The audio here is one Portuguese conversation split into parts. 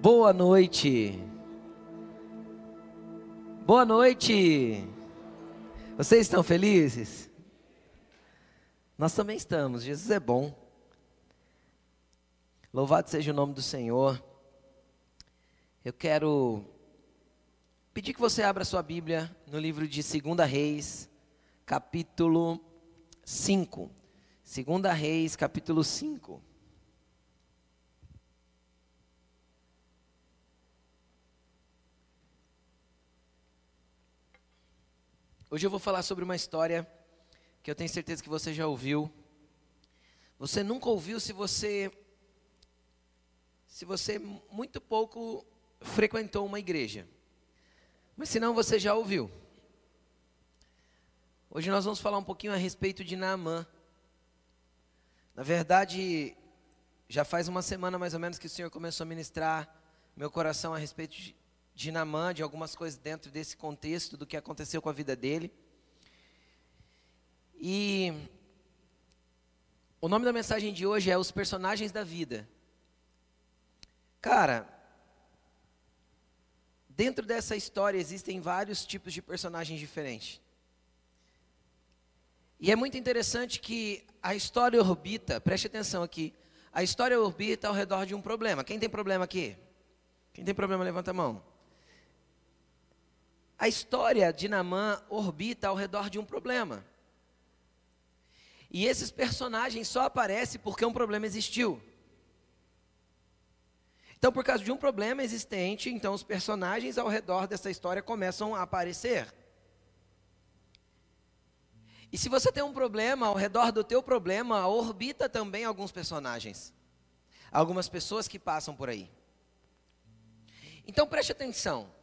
Boa noite. Boa noite. Vocês estão felizes? Nós também estamos. Jesus é bom. Louvado seja o nome do Senhor. Eu quero pedir que você abra sua Bíblia no livro de 2 Reis, capítulo 5. 2 Reis, capítulo 5. Hoje eu vou falar sobre uma história que eu tenho certeza que você já ouviu. Você nunca ouviu se você se você muito pouco frequentou uma igreja. Mas se não, você já ouviu. Hoje nós vamos falar um pouquinho a respeito de Naamã. Na verdade, já faz uma semana mais ou menos que o Senhor começou a ministrar meu coração a respeito de, Namã, de algumas coisas dentro desse contexto do que aconteceu com a vida dele. E o nome da mensagem de hoje é Os Personagens da Vida. Cara, dentro dessa história existem vários tipos de personagens diferentes. E é muito interessante que a história orbita, preste atenção aqui, a história orbita ao redor de um problema. Quem tem problema aqui? Quem tem problema, levanta a mão. A história de Namã orbita ao redor de um problema. E esses personagens só aparecem porque um problema existiu. Então, por causa de um problema existente, então os personagens ao redor dessa história começam a aparecer. E se você tem um problema, ao redor do teu problema, orbita também alguns personagens. Algumas pessoas que passam por aí. Então preste atenção.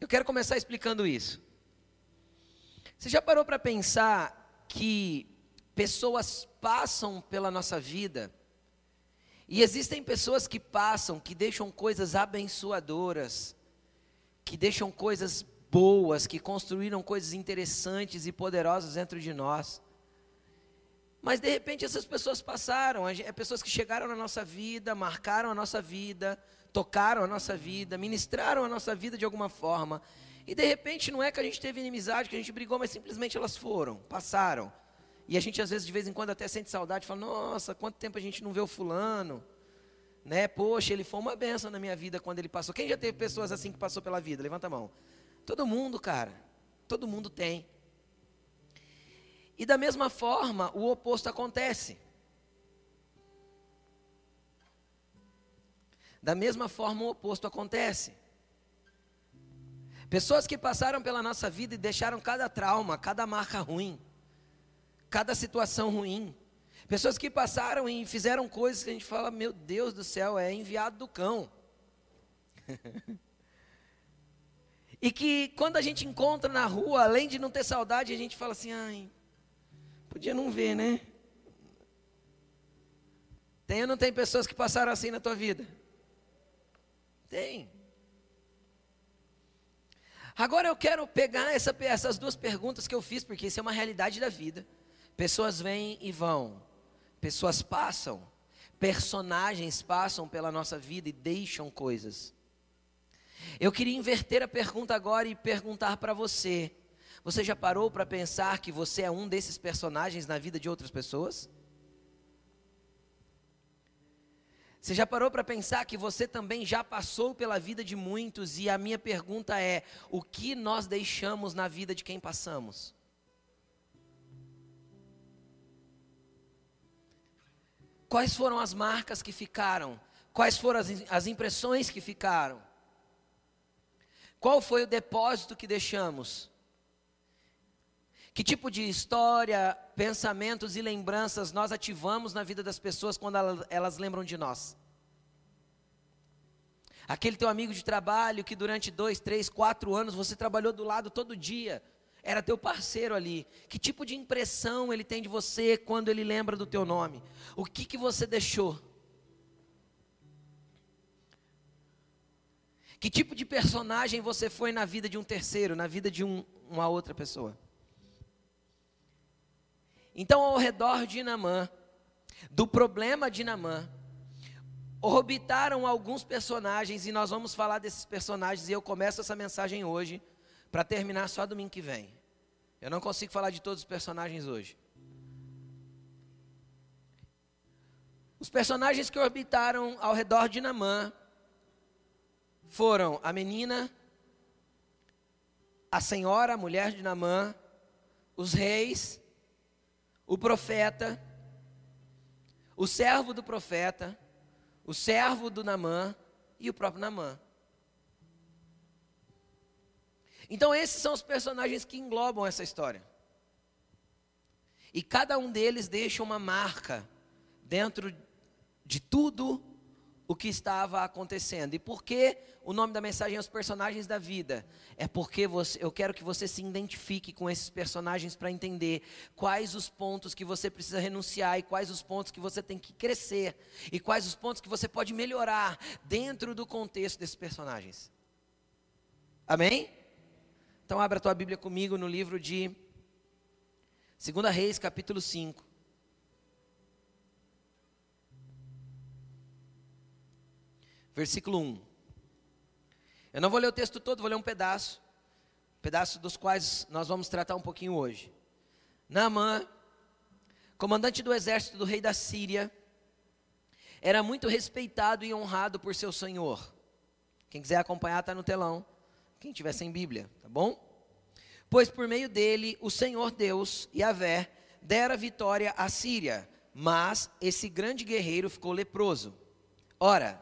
Eu quero começar explicando isso. Você já parou para pensar que pessoas passam pela nossa vida e existem pessoas que passam, que deixam coisas abençoadoras, que deixam coisas boas, que construíram coisas interessantes e poderosas dentro de nós. Mas de repente essas pessoas passaram, é pessoas que chegaram na nossa vida, marcaram a nossa vida, tocaram a nossa vida, ministraram a nossa vida de alguma forma. E de repente não é que a gente teve inimizade, que a gente brigou, mas simplesmente elas foram, passaram. E a gente às vezes de vez em quando até sente saudade, fala: "Nossa, quanto tempo a gente não vê o fulano?" Né? Poxa, ele foi uma benção na minha vida quando ele passou. Quem já teve pessoas assim que passou pela vida? Levanta a mão. Todo mundo, cara. Todo mundo tem. E da mesma forma, o oposto acontece. Da mesma forma, o oposto acontece. Pessoas que passaram pela nossa vida e deixaram cada trauma, cada marca ruim, cada situação ruim. Pessoas que passaram e fizeram coisas que a gente fala, meu Deus do céu, é enviado do cão. e que quando a gente encontra na rua, além de não ter saudade, a gente fala assim, ai, podia não ver, né? Tem ou não tem pessoas que passaram assim na tua vida? Tem. Agora eu quero pegar essa, essas duas perguntas que eu fiz, porque isso é uma realidade da vida. Pessoas vêm e vão, pessoas passam, personagens passam pela nossa vida e deixam coisas. Eu queria inverter a pergunta agora e perguntar para você: você já parou para pensar que você é um desses personagens na vida de outras pessoas? Você já parou para pensar que você também já passou pela vida de muitos e a minha pergunta é: o que nós deixamos na vida de quem passamos? Quais foram as marcas que ficaram? Quais foram as, as impressões que ficaram? Qual foi o depósito que deixamos? Que tipo de história, pensamentos e lembranças nós ativamos na vida das pessoas quando elas lembram de nós? Aquele teu amigo de trabalho que durante dois, três, quatro anos você trabalhou do lado todo dia, era teu parceiro ali. Que tipo de impressão ele tem de você quando ele lembra do teu nome? O que que você deixou? Que tipo de personagem você foi na vida de um terceiro, na vida de um, uma outra pessoa? Então, ao redor de Namã, do problema de Namã, orbitaram alguns personagens e nós vamos falar desses personagens e eu começo essa mensagem hoje para terminar só domingo que vem. Eu não consigo falar de todos os personagens hoje. Os personagens que orbitaram ao redor de Namã foram a menina, a senhora, a mulher de Namã, os reis, o profeta, o servo do profeta, o servo do Namã e o próprio Namã. Então, esses são os personagens que englobam essa história. E cada um deles deixa uma marca dentro de tudo o que estava acontecendo. E por que o nome da mensagem é os personagens da vida? É porque você, eu quero que você se identifique com esses personagens para entender quais os pontos que você precisa renunciar e quais os pontos que você tem que crescer e quais os pontos que você pode melhorar dentro do contexto desses personagens. Amém? Então abra a tua Bíblia comigo no livro de 2 Reis, capítulo 5. Versículo 1. Eu não vou ler o texto todo, vou ler um pedaço, pedaço dos quais nós vamos tratar um pouquinho hoje. Naamã, comandante do exército do rei da Síria, era muito respeitado e honrado por seu senhor. Quem quiser acompanhar está no telão. Quem tiver sem Bíblia, tá bom? Pois por meio dele o Senhor Deus, Yahvé, dera vitória à Síria, mas esse grande guerreiro ficou leproso. Ora,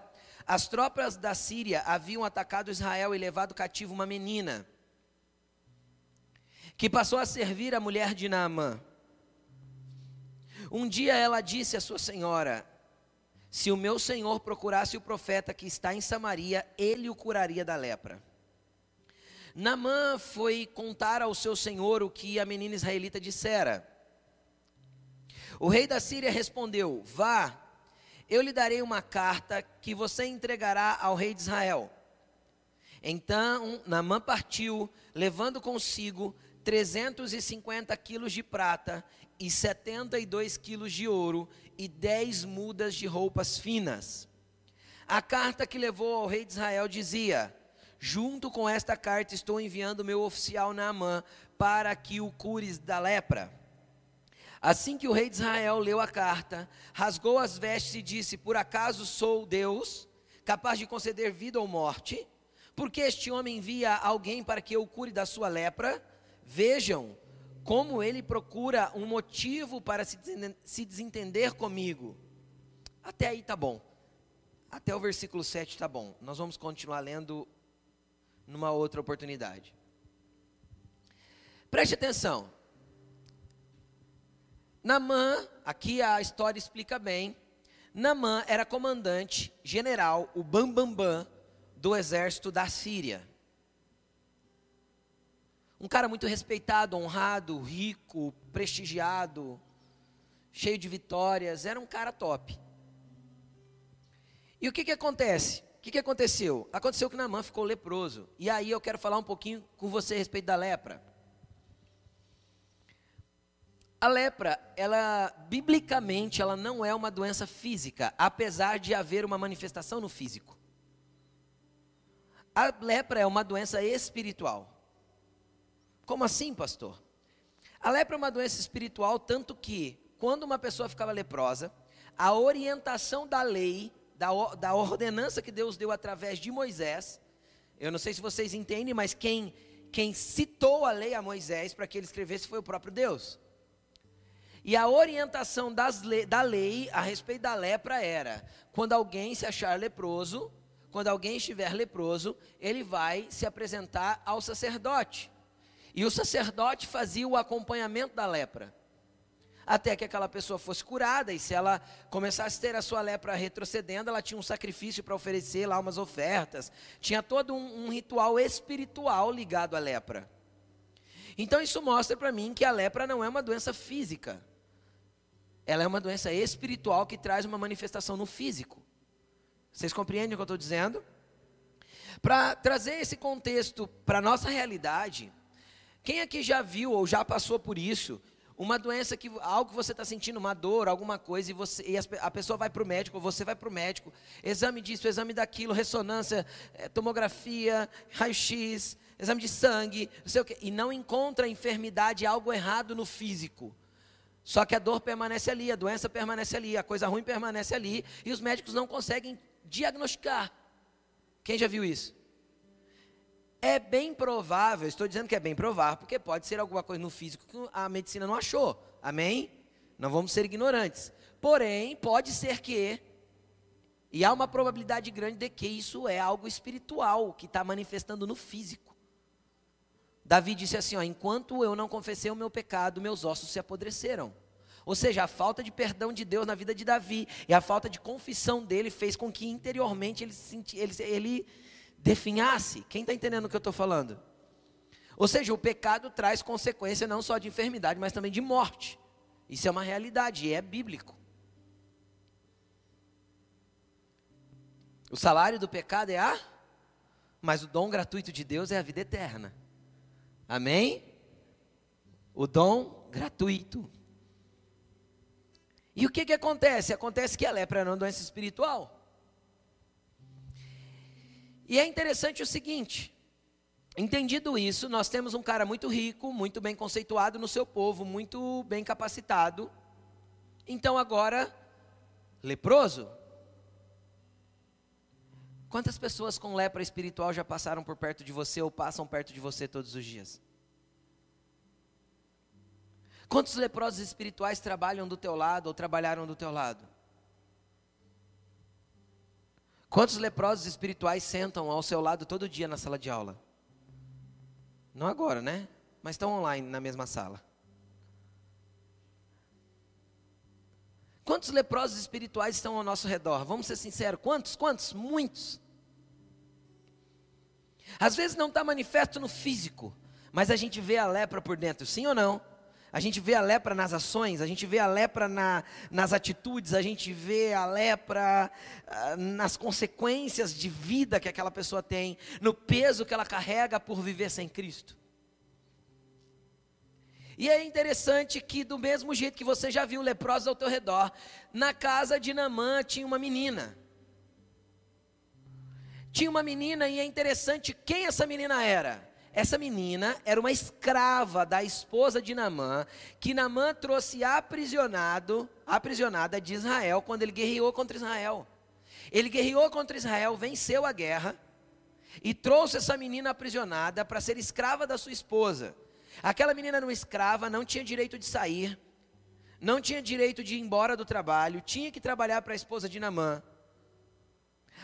as tropas da Síria haviam atacado Israel e levado cativo uma menina, que passou a servir a mulher de Naamã. Um dia ela disse à sua senhora: Se o meu senhor procurasse o profeta que está em Samaria, ele o curaria da lepra. Naamã foi contar ao seu senhor o que a menina israelita dissera. O rei da Síria respondeu: Vá, eu lhe darei uma carta que você entregará ao rei de Israel. Então Naamã partiu, levando consigo 350 quilos de prata e 72 quilos de ouro e 10 mudas de roupas finas. A carta que levou ao rei de Israel dizia: Junto com esta carta estou enviando meu oficial Naamã para que o cures da lepra. Assim que o rei de Israel leu a carta, rasgou as vestes e disse: Por acaso sou Deus, capaz de conceder vida ou morte? Porque este homem envia alguém para que eu cure da sua lepra? Vejam como ele procura um motivo para se desentender comigo. Até aí tá bom. Até o versículo 7 tá bom. Nós vamos continuar lendo numa outra oportunidade. Preste atenção. Namã, aqui a história explica bem, Namã era comandante general, o Bambambam, Bam, Bam, do exército da Síria. Um cara muito respeitado, honrado, rico, prestigiado, cheio de vitórias, era um cara top. E o que, que acontece? O que, que aconteceu? Aconteceu que Namã ficou leproso. E aí eu quero falar um pouquinho com você a respeito da lepra. A lepra, ela biblicamente, ela não é uma doença física, apesar de haver uma manifestação no físico. A lepra é uma doença espiritual. Como assim, pastor? A lepra é uma doença espiritual tanto que quando uma pessoa ficava leprosa, a orientação da lei, da, da ordenança que Deus deu através de Moisés, eu não sei se vocês entendem, mas quem, quem citou a lei a Moisés para que ele escrevesse foi o próprio Deus. E a orientação le da lei a respeito da lepra era: quando alguém se achar leproso, quando alguém estiver leproso, ele vai se apresentar ao sacerdote. E o sacerdote fazia o acompanhamento da lepra. Até que aquela pessoa fosse curada, e se ela começasse a ter a sua lepra retrocedendo, ela tinha um sacrifício para oferecer lá, umas ofertas. Tinha todo um, um ritual espiritual ligado à lepra. Então isso mostra para mim que a lepra não é uma doença física ela é uma doença espiritual que traz uma manifestação no físico. Vocês compreendem o que eu estou dizendo? Para trazer esse contexto para a nossa realidade, quem aqui já viu ou já passou por isso, uma doença que algo que você está sentindo, uma dor, alguma coisa, e, você, e a pessoa vai para o médico, você vai para o médico, exame disso, exame daquilo, ressonância, eh, tomografia, raio-x, exame de sangue, não sei o quê, e não encontra enfermidade, algo errado no físico. Só que a dor permanece ali, a doença permanece ali, a coisa ruim permanece ali, e os médicos não conseguem diagnosticar. Quem já viu isso? É bem provável, estou dizendo que é bem provável, porque pode ser alguma coisa no físico que a medicina não achou. Amém? Não vamos ser ignorantes. Porém, pode ser que, e há uma probabilidade grande de que isso é algo espiritual que está manifestando no físico. Davi disse assim: ó, enquanto eu não confessei o meu pecado, meus ossos se apodreceram. Ou seja, a falta de perdão de Deus na vida de Davi e a falta de confissão dele fez com que interiormente ele, senti, ele, ele definhasse. Quem está entendendo o que eu estou falando? Ou seja, o pecado traz consequência não só de enfermidade, mas também de morte. Isso é uma realidade e é bíblico. O salário do pecado é a, mas o dom gratuito de Deus é a vida eterna. Amém? O dom gratuito. E o que, que acontece? Acontece que a lepra era uma doença espiritual. E é interessante o seguinte: entendido isso, nós temos um cara muito rico, muito bem conceituado no seu povo, muito bem capacitado. Então agora, leproso. Quantas pessoas com lepra espiritual já passaram por perto de você ou passam perto de você todos os dias? Quantos leprosos espirituais trabalham do teu lado ou trabalharam do teu lado? Quantos leprosos espirituais sentam ao seu lado todo dia na sala de aula? Não agora, né? Mas estão online na mesma sala. Quantos leprosos espirituais estão ao nosso redor? Vamos ser sinceros, quantos? Quantos? Muitos. Às vezes não está manifesto no físico, mas a gente vê a lepra por dentro, sim ou não? A gente vê a lepra nas ações, a gente vê a lepra na, nas atitudes, a gente vê a lepra ah, nas consequências de vida que aquela pessoa tem, no peso que ela carrega por viver sem Cristo. E é interessante que, do mesmo jeito que você já viu leprosos ao teu redor, na casa de Namã tinha uma menina. Tinha uma menina, e é interessante quem essa menina era. Essa menina era uma escrava da esposa de Namã, que Namã trouxe aprisionado, aprisionada de Israel quando ele guerreou contra Israel. Ele guerreou contra Israel, venceu a guerra e trouxe essa menina aprisionada para ser escrava da sua esposa. Aquela menina era escrava, não tinha direito de sair, não tinha direito de ir embora do trabalho, tinha que trabalhar para a esposa de Namã.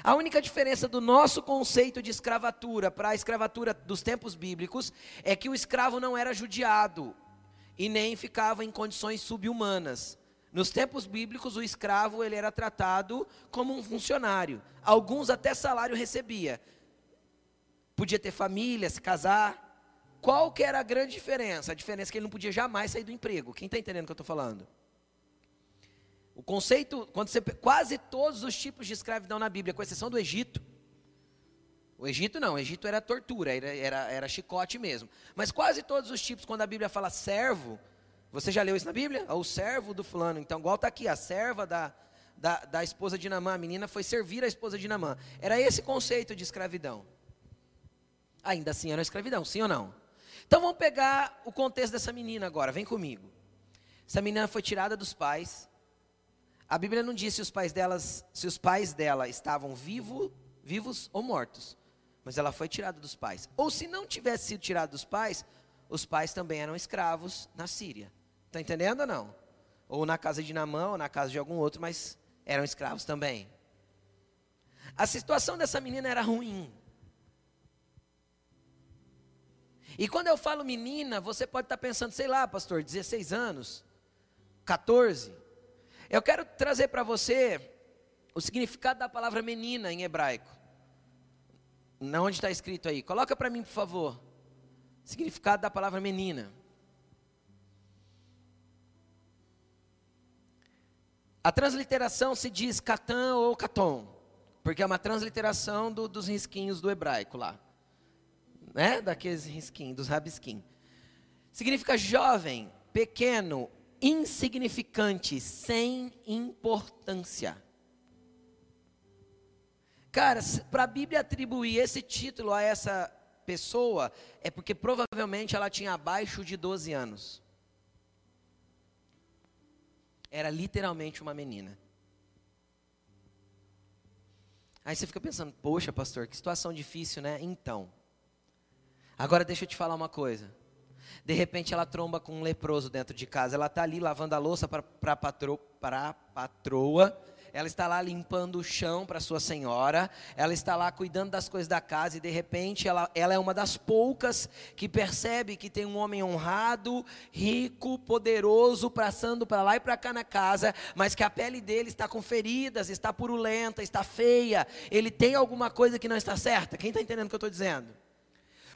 A única diferença do nosso conceito de escravatura para a escravatura dos tempos bíblicos é que o escravo não era judiado e nem ficava em condições subhumanas. Nos tempos bíblicos, o escravo ele era tratado como um funcionário. Alguns até salário recebia. Podia ter família, se casar. Qual que era a grande diferença? A diferença é que ele não podia jamais sair do emprego. Quem está entendendo o que eu estou falando? O conceito, quando você quase todos os tipos de escravidão na Bíblia, com exceção do Egito. O Egito não, o Egito era tortura, era, era, era chicote mesmo. Mas quase todos os tipos, quando a Bíblia fala servo, você já leu isso na Bíblia? O servo do fulano. Então, igual está aqui, a serva da, da, da esposa de Namã, a menina foi servir a esposa de Namã. Era esse conceito de escravidão. Ainda assim era escravidão, sim ou não? Então vamos pegar o contexto dessa menina agora, vem comigo. Essa menina foi tirada dos pais, a Bíblia não diz se os pais delas, se os pais dela estavam vivo, vivos ou mortos. Mas ela foi tirada dos pais. Ou se não tivesse sido tirada dos pais, os pais também eram escravos na Síria. Está entendendo ou não? Ou na casa de Namã, ou na casa de algum outro, mas eram escravos também. A situação dessa menina era ruim. E quando eu falo menina, você pode estar pensando, sei lá, pastor, 16 anos, 14. Eu quero trazer para você o significado da palavra menina em hebraico. Não onde está escrito aí. Coloca para mim, por favor. Significado da palavra menina. A transliteração se diz Catan ou Caton, porque é uma transliteração do, dos risquinhos do hebraico lá, né? Daqueles risquinhos, dos rabisquinhos. Significa jovem, pequeno, insignificante, sem importância. Cara, para a Bíblia atribuir esse título a essa pessoa, é porque provavelmente ela tinha abaixo de 12 anos. Era literalmente uma menina. Aí você fica pensando, poxa, pastor, que situação difícil, né? Então. Agora deixa eu te falar uma coisa. De repente ela tromba com um leproso dentro de casa. Ela está ali lavando a louça para a patro, patroa ela está lá limpando o chão para sua senhora, ela está lá cuidando das coisas da casa e de repente ela, ela é uma das poucas que percebe que tem um homem honrado, rico, poderoso, passando para lá e para cá na casa, mas que a pele dele está com feridas, está purulenta, está feia, ele tem alguma coisa que não está certa. Quem está entendendo o que eu estou dizendo?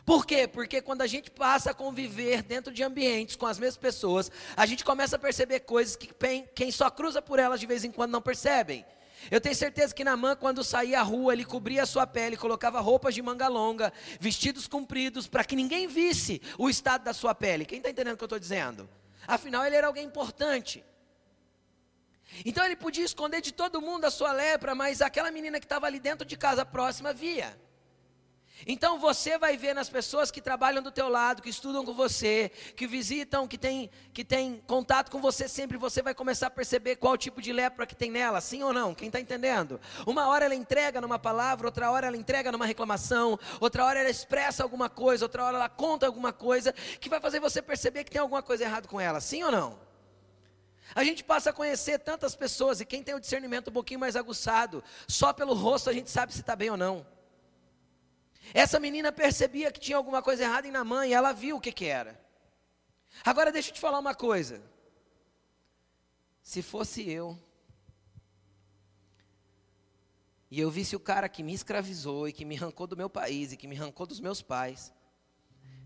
Por quê? Porque quando a gente passa a conviver dentro de ambientes com as mesmas pessoas, a gente começa a perceber coisas que quem só cruza por elas de vez em quando não percebem. Eu tenho certeza que Namã, quando saía à rua, ele cobria a sua pele, colocava roupas de manga longa, vestidos compridos, para que ninguém visse o estado da sua pele. Quem está entendendo o que eu estou dizendo? Afinal, ele era alguém importante. Então ele podia esconder de todo mundo a sua lepra, mas aquela menina que estava ali dentro de casa próxima via. Então você vai ver nas pessoas que trabalham do teu lado, que estudam com você, que visitam, que tem, que tem contato com você sempre, você vai começar a perceber qual tipo de lepra que tem nela, sim ou não? Quem está entendendo? Uma hora ela entrega numa palavra, outra hora ela entrega numa reclamação, outra hora ela expressa alguma coisa, outra hora ela conta alguma coisa, que vai fazer você perceber que tem alguma coisa errada com ela, sim ou não? A gente passa a conhecer tantas pessoas, e quem tem o discernimento um pouquinho mais aguçado, só pelo rosto a gente sabe se está bem ou não. Essa menina percebia que tinha alguma coisa errada em Namã e ela viu o que, que era. Agora deixa eu te falar uma coisa. Se fosse eu, e eu visse o cara que me escravizou e que me arrancou do meu país e que me arrancou dos meus pais,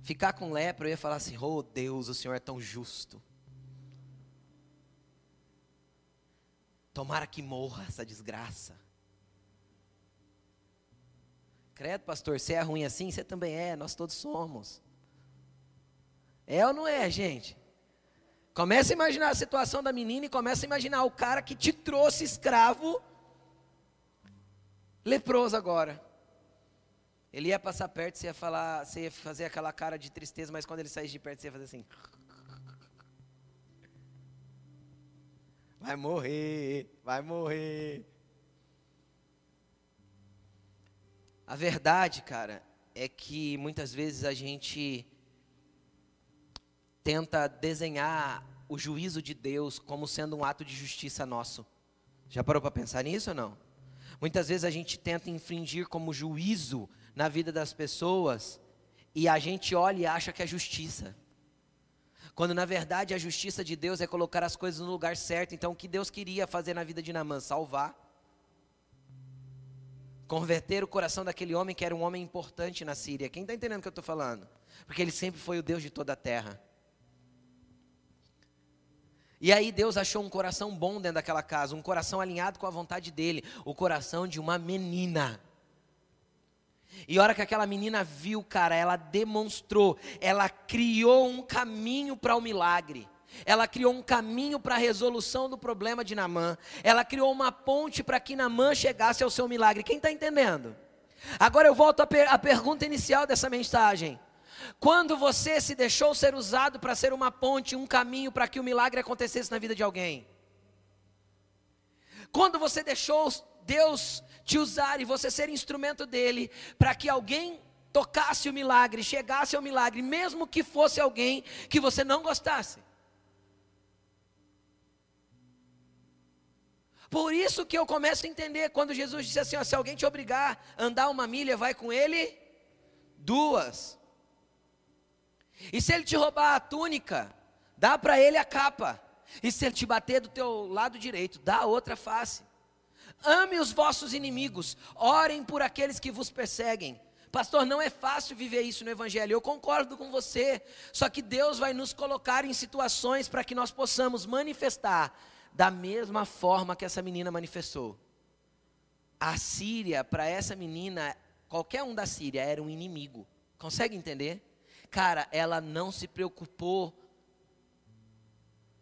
ficar com lepra, eu ia falar assim: Oh Deus, o Senhor é tão justo. Tomara que morra essa desgraça. Credo, pastor, você é ruim assim? Você também é, nós todos somos. É ou não é, gente? Começa a imaginar a situação da menina e começa a imaginar o cara que te trouxe escravo, leproso agora. Ele ia passar perto, você ia falar, você ia fazer aquela cara de tristeza, mas quando ele saísse de perto, você ia fazer assim. Vai morrer, vai morrer. A verdade, cara, é que muitas vezes a gente tenta desenhar o juízo de Deus como sendo um ato de justiça nosso. Já parou para pensar nisso ou não? Muitas vezes a gente tenta infringir como juízo na vida das pessoas e a gente olha e acha que é justiça. Quando na verdade a justiça de Deus é colocar as coisas no lugar certo. Então o que Deus queria fazer na vida de Namã? Salvar converter o coração daquele homem que era um homem importante na Síria. Quem está entendendo o que eu estou falando? Porque ele sempre foi o Deus de toda a terra. E aí Deus achou um coração bom dentro daquela casa, um coração alinhado com a vontade dele, o coração de uma menina. E a hora que aquela menina viu, cara, ela demonstrou, ela criou um caminho para o milagre. Ela criou um caminho para a resolução do problema de Namã. Ela criou uma ponte para que Namã chegasse ao seu milagre. Quem está entendendo? Agora eu volto à, per à pergunta inicial dessa mensagem. Quando você se deixou ser usado para ser uma ponte, um caminho para que o milagre acontecesse na vida de alguém? Quando você deixou Deus te usar e você ser instrumento dele para que alguém tocasse o milagre, chegasse ao milagre, mesmo que fosse alguém que você não gostasse? Por isso que eu começo a entender quando Jesus disse assim: ó, se alguém te obrigar a andar uma milha, vai com ele duas. E se ele te roubar a túnica, dá para ele a capa. E se ele te bater do teu lado direito, dá a outra face. Ame os vossos inimigos, orem por aqueles que vos perseguem. Pastor, não é fácil viver isso no Evangelho. Eu concordo com você. Só que Deus vai nos colocar em situações para que nós possamos manifestar da mesma forma que essa menina manifestou. A Síria, para essa menina, qualquer um da Síria era um inimigo. Consegue entender? Cara, ela não se preocupou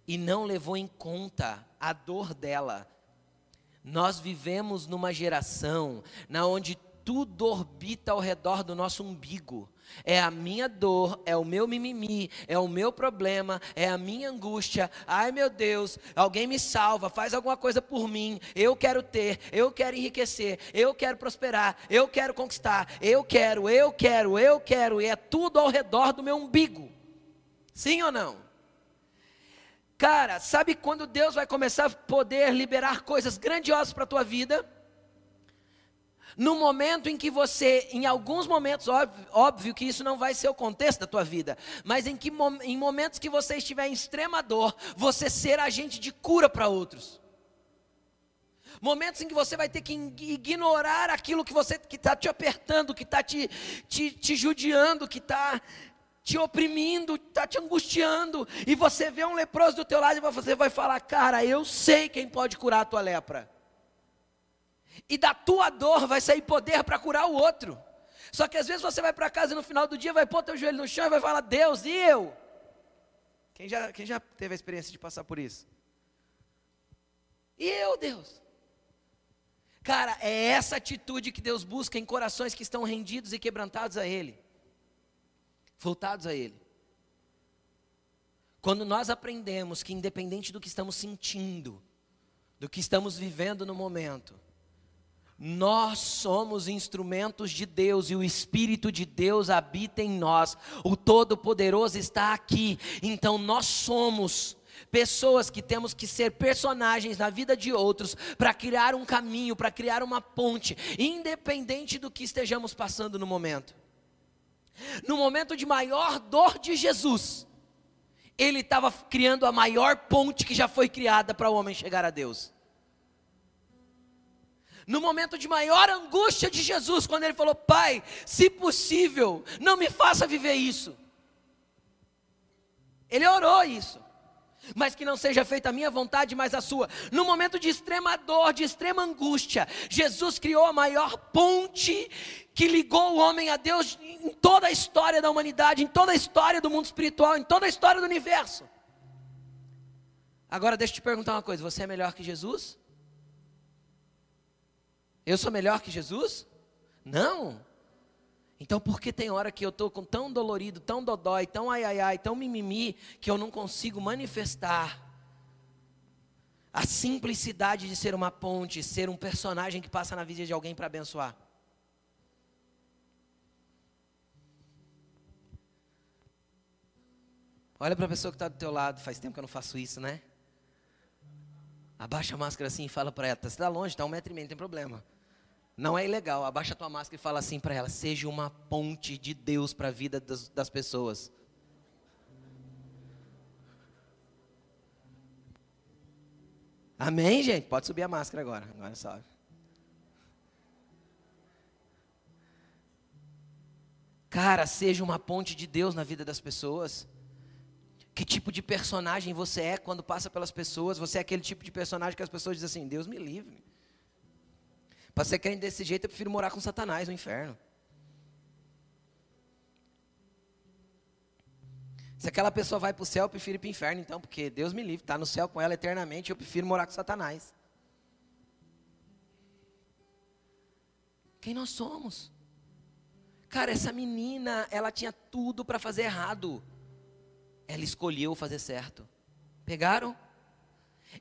e não levou em conta a dor dela. Nós vivemos numa geração na onde tudo orbita ao redor do nosso umbigo. É a minha dor, é o meu mimimi, é o meu problema, é a minha angústia. Ai meu Deus, alguém me salva, faz alguma coisa por mim. Eu quero ter, eu quero enriquecer, eu quero prosperar, eu quero conquistar, eu quero, eu quero, eu quero. E é tudo ao redor do meu umbigo. Sim ou não? Cara, sabe quando Deus vai começar a poder liberar coisas grandiosas para a tua vida? No momento em que você, em alguns momentos, óbvio, óbvio, que isso não vai ser o contexto da tua vida, mas em, que, em momentos que você estiver em extrema dor, você ser agente de cura para outros. Momentos em que você vai ter que ignorar aquilo que você que está te apertando, que está te, te, te judiando, que está te oprimindo, está te angustiando, e você vê um leproso do teu lado e você vai falar, cara, eu sei quem pode curar a tua lepra e da tua dor vai sair poder para curar o outro. Só que às vezes você vai para casa e no final do dia vai pôr teu joelho no chão e vai falar: Deus, e eu? Quem já, quem já teve a experiência de passar por isso? E eu, Deus? Cara, é essa atitude que Deus busca em corações que estão rendidos e quebrantados a Ele, voltados a Ele. Quando nós aprendemos que, independente do que estamos sentindo, do que estamos vivendo no momento, nós somos instrumentos de Deus e o Espírito de Deus habita em nós. O Todo-Poderoso está aqui. Então nós somos pessoas que temos que ser personagens na vida de outros para criar um caminho, para criar uma ponte, independente do que estejamos passando no momento. No momento de maior dor de Jesus, ele estava criando a maior ponte que já foi criada para o homem chegar a Deus no momento de maior angústia de Jesus, quando ele falou: Pai, se possível, não me faça viver isso. Ele orou isso, mas que não seja feita a minha vontade, mas a sua. No momento de extrema dor, de extrema angústia, Jesus criou a maior ponte que ligou o homem a Deus em toda a história da humanidade, em toda a história do mundo espiritual, em toda a história do universo. Agora deixa eu te perguntar uma coisa: você é melhor que Jesus? Eu sou melhor que Jesus? Não. Então, por que tem hora que eu estou tão dolorido, tão dodói, tão ai ai ai, tão mimimi, que eu não consigo manifestar a simplicidade de ser uma ponte, ser um personagem que passa na vida de alguém para abençoar? Olha para a pessoa que está do teu lado, faz tempo que eu não faço isso, né? Abaixa a máscara assim e fala para ela, você está longe, está um metro e meio, não tem problema. Não é ilegal, abaixa a tua máscara e fala assim para ela, seja uma ponte de Deus para a vida das, das pessoas. Amém, gente? Pode subir a máscara agora. Agora só. Cara, seja uma ponte de Deus na vida das pessoas. Que tipo de personagem você é quando passa pelas pessoas? Você é aquele tipo de personagem que as pessoas dizem assim: Deus me livre. Para ser crente desse jeito, eu prefiro morar com Satanás no inferno. Se aquela pessoa vai para o céu, eu prefiro ir para o inferno, então, porque Deus me livre, está no céu com ela eternamente, eu prefiro morar com Satanás. Quem nós somos? Cara, essa menina, ela tinha tudo para fazer errado ela escolheu fazer certo. Pegaram?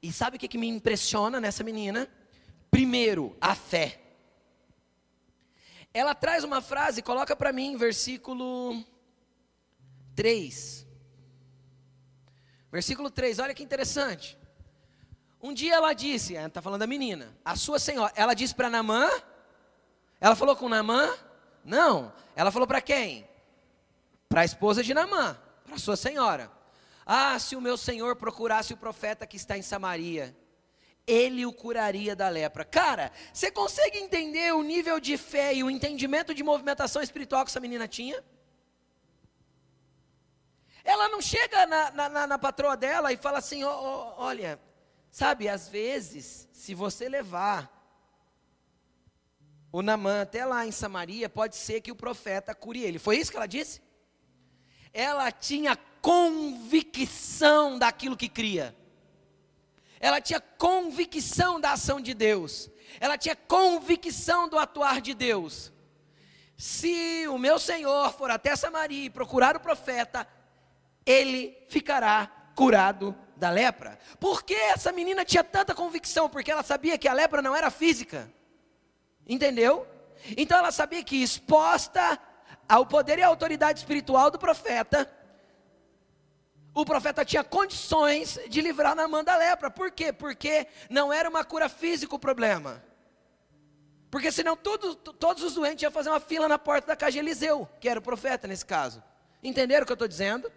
E sabe o que, que me impressiona nessa menina? Primeiro, a fé. Ela traz uma frase, coloca para mim, versículo 3. Versículo 3, olha que interessante. Um dia ela disse, está falando da menina, a sua senhora, ela disse para Namã, ela falou com Namã? Não, ela falou para quem? Para a esposa de Namã para sua senhora. Ah, se o meu senhor procurasse o profeta que está em Samaria, ele o curaria da lepra. Cara, você consegue entender o nível de fé e o entendimento de movimentação espiritual que essa menina tinha? Ela não chega na, na, na patroa dela e fala assim: oh, oh, olha, sabe, às vezes, se você levar o Namã até lá em Samaria, pode ser que o profeta cure ele. Foi isso que ela disse? Ela tinha convicção daquilo que cria. ela tinha convicção da ação de Deus, ela tinha convicção do atuar de Deus. Se o meu Senhor for até Samaria e procurar o profeta, ele ficará curado da lepra. Por que essa menina tinha tanta convicção? Porque ela sabia que a lepra não era física. Entendeu? Então ela sabia que exposta ao poder e à autoridade espiritual do profeta, o profeta tinha condições de livrar Naamã da lepra. Por quê? Porque não era uma cura física o problema. Porque senão todos os doentes iam fazer uma fila na porta da casa de Eliseu, que era o profeta nesse caso. Entenderam o que eu estou dizendo?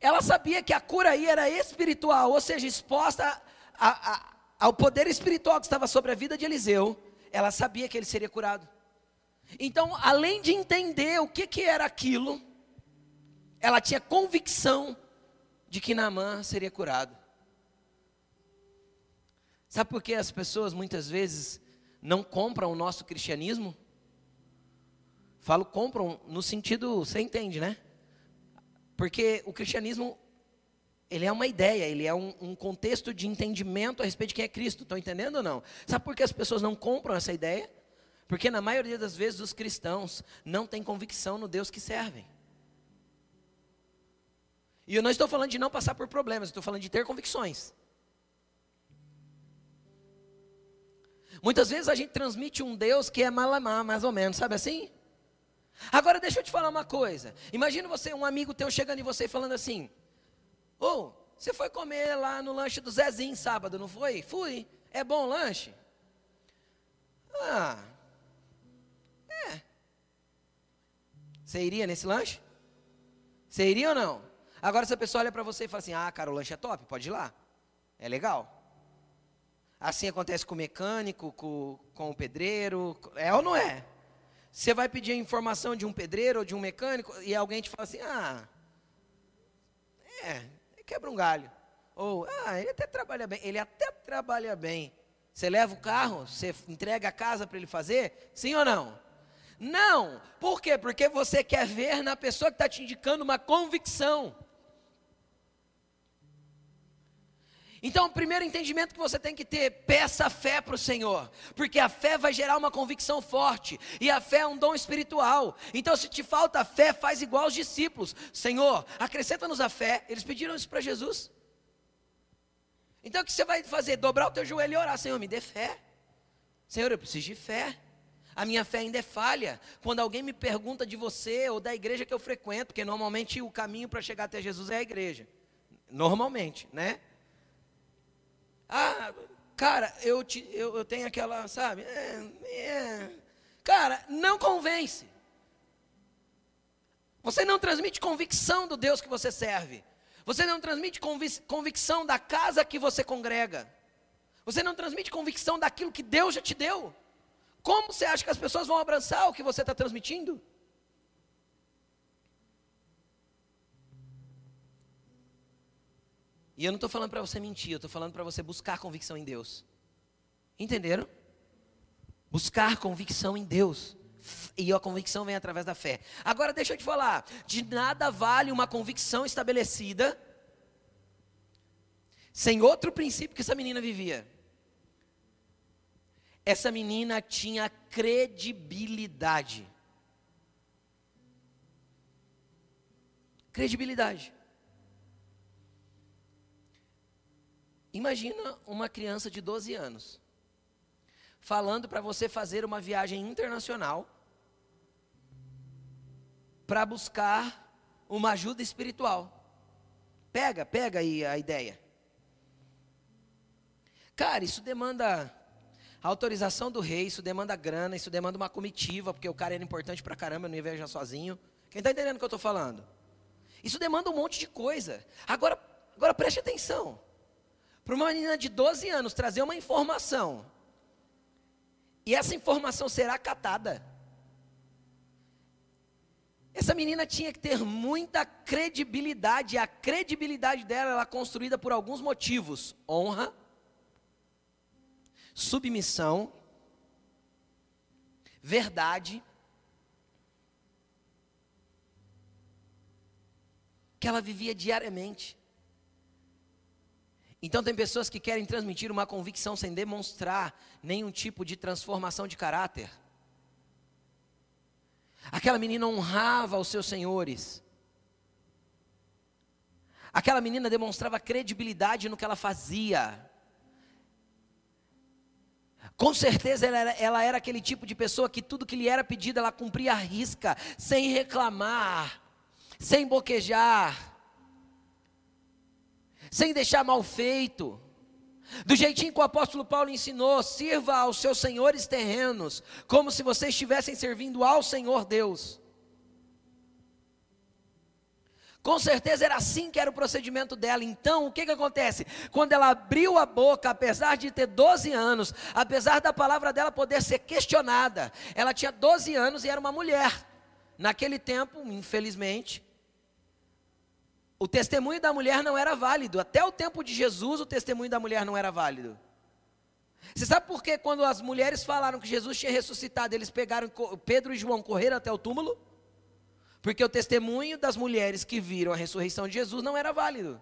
Ela sabia que a cura aí era espiritual, ou seja, exposta a, a, ao poder espiritual que estava sobre a vida de Eliseu. Ela sabia que ele seria curado. Então, além de entender o que, que era aquilo, ela tinha convicção de que Naamã seria curado. Sabe por que as pessoas muitas vezes não compram o nosso cristianismo? Falo compram no sentido, você entende, né? Porque o cristianismo, ele é uma ideia, ele é um, um contexto de entendimento a respeito de quem é Cristo. Estão entendendo ou não? Sabe por que as pessoas não compram essa ideia? Porque na maioria das vezes os cristãos não têm convicção no Deus que servem. E eu não estou falando de não passar por problemas, estou falando de ter convicções. Muitas vezes a gente transmite um Deus que é malamá, mais ou menos, sabe assim? Agora deixa eu te falar uma coisa. Imagina você, um amigo teu chegando em você falando assim: Ô, oh, você foi comer lá no lanche do Zezinho sábado, não foi? Fui. É bom o lanche? Ah. Você iria nesse lanche? Você iria ou não? Agora, se a pessoa olha para você e fala assim: ah, cara, o lanche é top, pode ir lá. É legal. Assim acontece com o mecânico, com, com o pedreiro. É ou não é? Você vai pedir a informação de um pedreiro ou de um mecânico e alguém te fala assim: ah, é, quebra um galho. Ou, ah, ele até trabalha bem. Ele até trabalha bem. Você leva o carro, você entrega a casa para ele fazer? Sim ou não? Não. Por quê? Porque você quer ver na pessoa que está te indicando uma convicção. Então, o primeiro entendimento que você tem que ter, peça fé para o Senhor, porque a fé vai gerar uma convicção forte, e a fé é um dom espiritual. Então, se te falta fé, faz igual aos discípulos: Senhor, acrescenta-nos a fé. Eles pediram isso para Jesus. Então, o que você vai fazer? Dobrar o teu joelho e orar: Senhor, me dê fé. Senhor, eu preciso de fé. A minha fé ainda é falha. Quando alguém me pergunta de você ou da igreja que eu frequento, porque normalmente o caminho para chegar até Jesus é a igreja. Normalmente, né? Ah, cara, eu, te, eu, eu tenho aquela, sabe? É, é. Cara, não convence. Você não transmite convicção do Deus que você serve. Você não transmite convicção da casa que você congrega. Você não transmite convicção daquilo que Deus já te deu. Como você acha que as pessoas vão abraçar o que você está transmitindo? E eu não estou falando para você mentir, eu estou falando para você buscar convicção em Deus. Entenderam? Buscar convicção em Deus. E a convicção vem através da fé. Agora deixa eu te falar: de nada vale uma convicção estabelecida sem outro princípio que essa menina vivia. Essa menina tinha credibilidade. Credibilidade. Imagina uma criança de 12 anos falando para você fazer uma viagem internacional para buscar uma ajuda espiritual. Pega, pega aí a ideia. Cara, isso demanda autorização do rei, isso demanda grana, isso demanda uma comitiva, porque o cara era importante para caramba, não ia viajar sozinho. Quem está entendendo o que eu estou falando? Isso demanda um monte de coisa. Agora, agora preste atenção. Para uma menina de 12 anos trazer uma informação, e essa informação será catada. Essa menina tinha que ter muita credibilidade, e a credibilidade dela era é construída por alguns motivos: honra, submissão, verdade, que ela vivia diariamente. Então, tem pessoas que querem transmitir uma convicção sem demonstrar nenhum tipo de transformação de caráter. Aquela menina honrava os seus senhores. Aquela menina demonstrava credibilidade no que ela fazia. Com certeza ela era, ela era, aquele tipo de pessoa que tudo que lhe era pedido ela cumpria a risca, sem reclamar, sem boquejar, sem deixar mal feito. Do jeitinho que o apóstolo Paulo ensinou, sirva aos seus senhores terrenos, como se vocês estivessem servindo ao Senhor Deus. Com certeza era assim que era o procedimento dela. Então, o que, que acontece? Quando ela abriu a boca, apesar de ter 12 anos, apesar da palavra dela poder ser questionada, ela tinha 12 anos e era uma mulher. Naquele tempo, infelizmente, o testemunho da mulher não era válido. Até o tempo de Jesus, o testemunho da mulher não era válido. Você sabe por que quando as mulheres falaram que Jesus tinha ressuscitado, eles pegaram Pedro e João correram até o túmulo? Porque o testemunho das mulheres que viram a ressurreição de Jesus não era válido.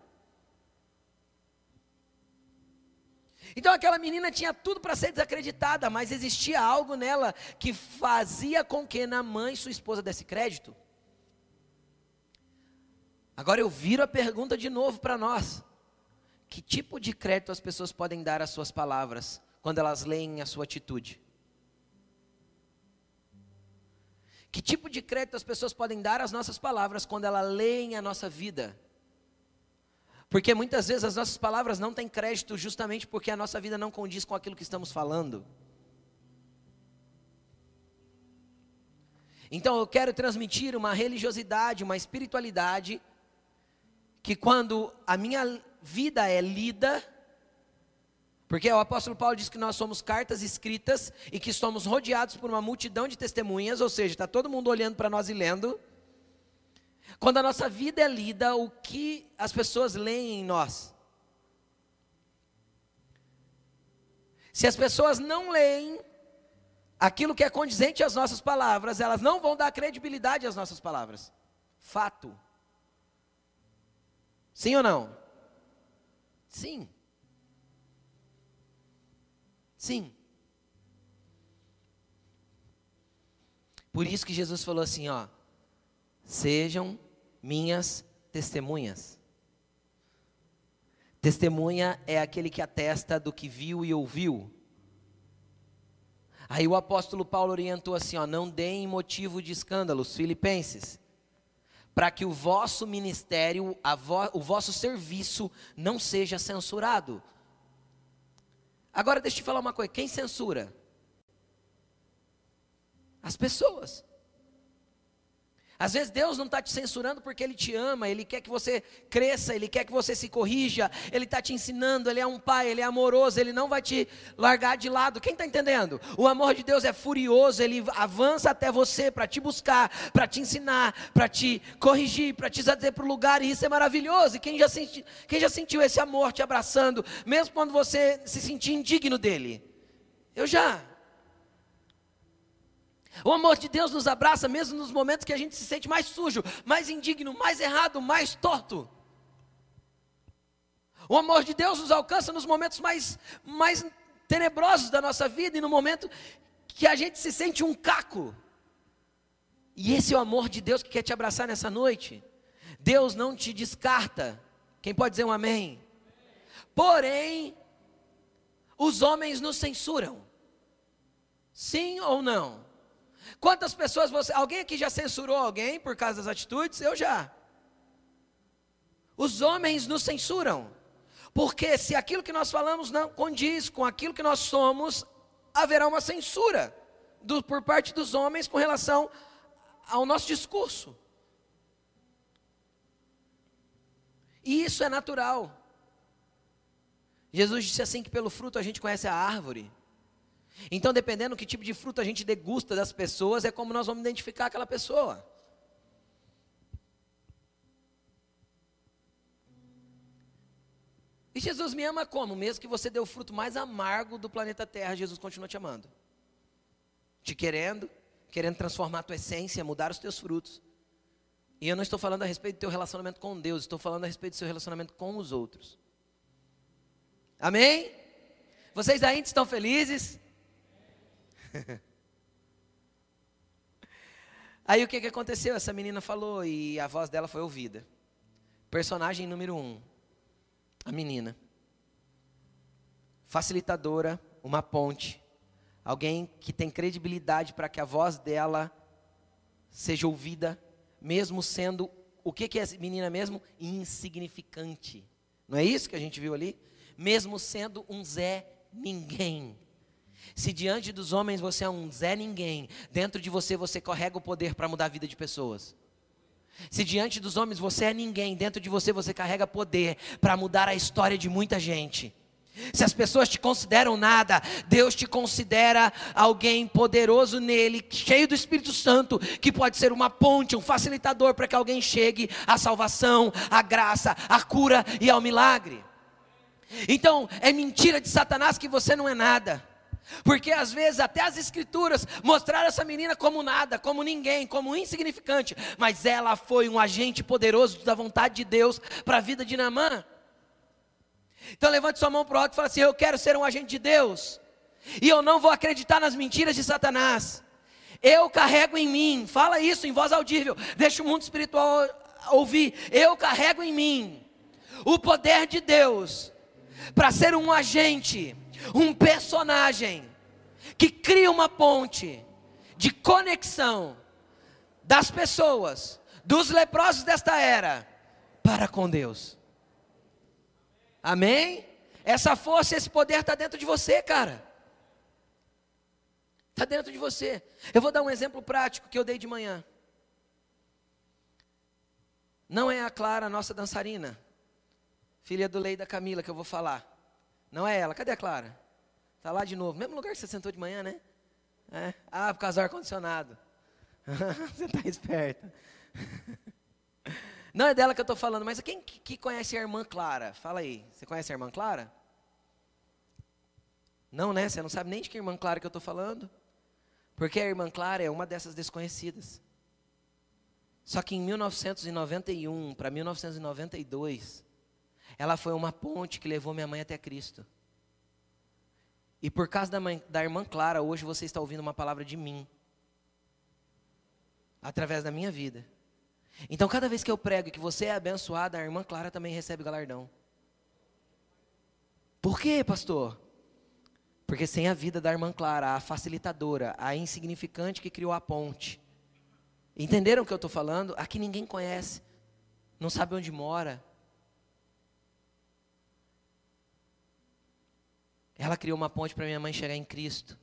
Então aquela menina tinha tudo para ser desacreditada, mas existia algo nela que fazia com que na mãe sua esposa desse crédito. Agora eu viro a pergunta de novo para nós: que tipo de crédito as pessoas podem dar às suas palavras quando elas leem a sua atitude? Que tipo de crédito as pessoas podem dar às nossas palavras quando elas leem a nossa vida? Porque muitas vezes as nossas palavras não têm crédito justamente porque a nossa vida não condiz com aquilo que estamos falando. Então eu quero transmitir uma religiosidade, uma espiritualidade, que quando a minha vida é lida, porque o apóstolo Paulo diz que nós somos cartas escritas e que somos rodeados por uma multidão de testemunhas, ou seja, está todo mundo olhando para nós e lendo. Quando a nossa vida é lida, o que as pessoas leem em nós? Se as pessoas não leem aquilo que é condizente às nossas palavras, elas não vão dar credibilidade às nossas palavras. Fato. Sim ou não? Sim. Sim. Por isso que Jesus falou assim, ó: Sejam minhas testemunhas. Testemunha é aquele que atesta do que viu e ouviu. Aí o apóstolo Paulo orientou assim, ó: Não deem motivo de escândalos, filipenses, para que o vosso ministério, vo, o vosso serviço não seja censurado. Agora deixa eu te falar uma coisa: quem censura? As pessoas. Às vezes Deus não está te censurando porque Ele te ama, Ele quer que você cresça, Ele quer que você se corrija, Ele está te ensinando, Ele é um pai, Ele é amoroso, Ele não vai te largar de lado. Quem está entendendo? O amor de Deus é furioso, Ele avança até você para te buscar, para te ensinar, para te corrigir, para te trazer para o lugar, e isso é maravilhoso. E quem já, senti, quem já sentiu esse amor te abraçando, mesmo quando você se sentir indigno dele? Eu já. O amor de Deus nos abraça mesmo nos momentos que a gente se sente mais sujo, mais indigno, mais errado, mais torto. O amor de Deus nos alcança nos momentos mais, mais tenebrosos da nossa vida e no momento que a gente se sente um caco. E esse é o amor de Deus que quer te abraçar nessa noite. Deus não te descarta. Quem pode dizer um amém? Porém, os homens nos censuram. Sim ou não? Quantas pessoas você. Alguém aqui já censurou alguém por causa das atitudes? Eu já. Os homens nos censuram. Porque se aquilo que nós falamos não condiz com aquilo que nós somos, haverá uma censura do, por parte dos homens com relação ao nosso discurso. E isso é natural. Jesus disse assim que pelo fruto a gente conhece a árvore. Então, dependendo do que tipo de fruto a gente degusta das pessoas, é como nós vamos identificar aquela pessoa. E Jesus me ama como? Mesmo que você dê o fruto mais amargo do planeta Terra, Jesus continua te amando. Te querendo, querendo transformar a tua essência, mudar os teus frutos. E eu não estou falando a respeito do teu relacionamento com Deus, estou falando a respeito do seu relacionamento com os outros. Amém? Vocês ainda estão felizes? Aí o que, que aconteceu? Essa menina falou e a voz dela foi ouvida. Personagem número um, a menina. Facilitadora, uma ponte. Alguém que tem credibilidade para que a voz dela seja ouvida, mesmo sendo o que, que é menina mesmo? Insignificante. Não é isso que a gente viu ali? Mesmo sendo um Zé ninguém. Se diante dos homens você é um Zé ninguém, dentro de você você carrega o poder para mudar a vida de pessoas. Se diante dos homens você é ninguém, dentro de você você carrega poder para mudar a história de muita gente. Se as pessoas te consideram nada, Deus te considera alguém poderoso nele, cheio do Espírito Santo, que pode ser uma ponte, um facilitador para que alguém chegue à salvação, à graça, à cura e ao milagre. Então, é mentira de Satanás que você não é nada. Porque às vezes até as escrituras mostraram essa menina como nada, como ninguém, como insignificante, mas ela foi um agente poderoso da vontade de Deus para a vida de Naamã. Então levante sua mão para o alto e fala assim: Eu quero ser um agente de Deus. E eu não vou acreditar nas mentiras de Satanás. Eu carrego em mim, fala isso em voz audível, deixa o mundo espiritual ouvir. Eu carrego em mim o poder de Deus para ser um agente, um personagem que cria uma ponte de conexão das pessoas, dos leprosos desta era, para com Deus. Amém? Essa força, esse poder está dentro de você, cara. Está dentro de você. Eu vou dar um exemplo prático que eu dei de manhã. Não é a Clara, nossa dançarina, filha do Lei da Camila, que eu vou falar. Não é ela. Cadê a Clara? Está lá de novo. Mesmo lugar que você sentou de manhã, né? É. Ah, por causa do ar-condicionado. você está esperta. Não é dela que eu estou falando, mas quem que conhece a irmã Clara? Fala aí. Você conhece a irmã Clara? Não, né? Você não sabe nem de que irmã Clara que eu estou falando? Porque a irmã Clara é uma dessas desconhecidas. Só que em 1991 para 1992, ela foi uma ponte que levou minha mãe até Cristo. E por causa da, mãe, da irmã Clara, hoje você está ouvindo uma palavra de mim. Através da minha vida. Então, cada vez que eu prego que você é abençoado, a irmã Clara também recebe galardão. Por quê, pastor? Porque sem a vida da irmã Clara, a facilitadora, a insignificante que criou a ponte. Entenderam o que eu estou falando? Aqui ninguém conhece, não sabe onde mora. Ela criou uma ponte para minha mãe chegar em Cristo.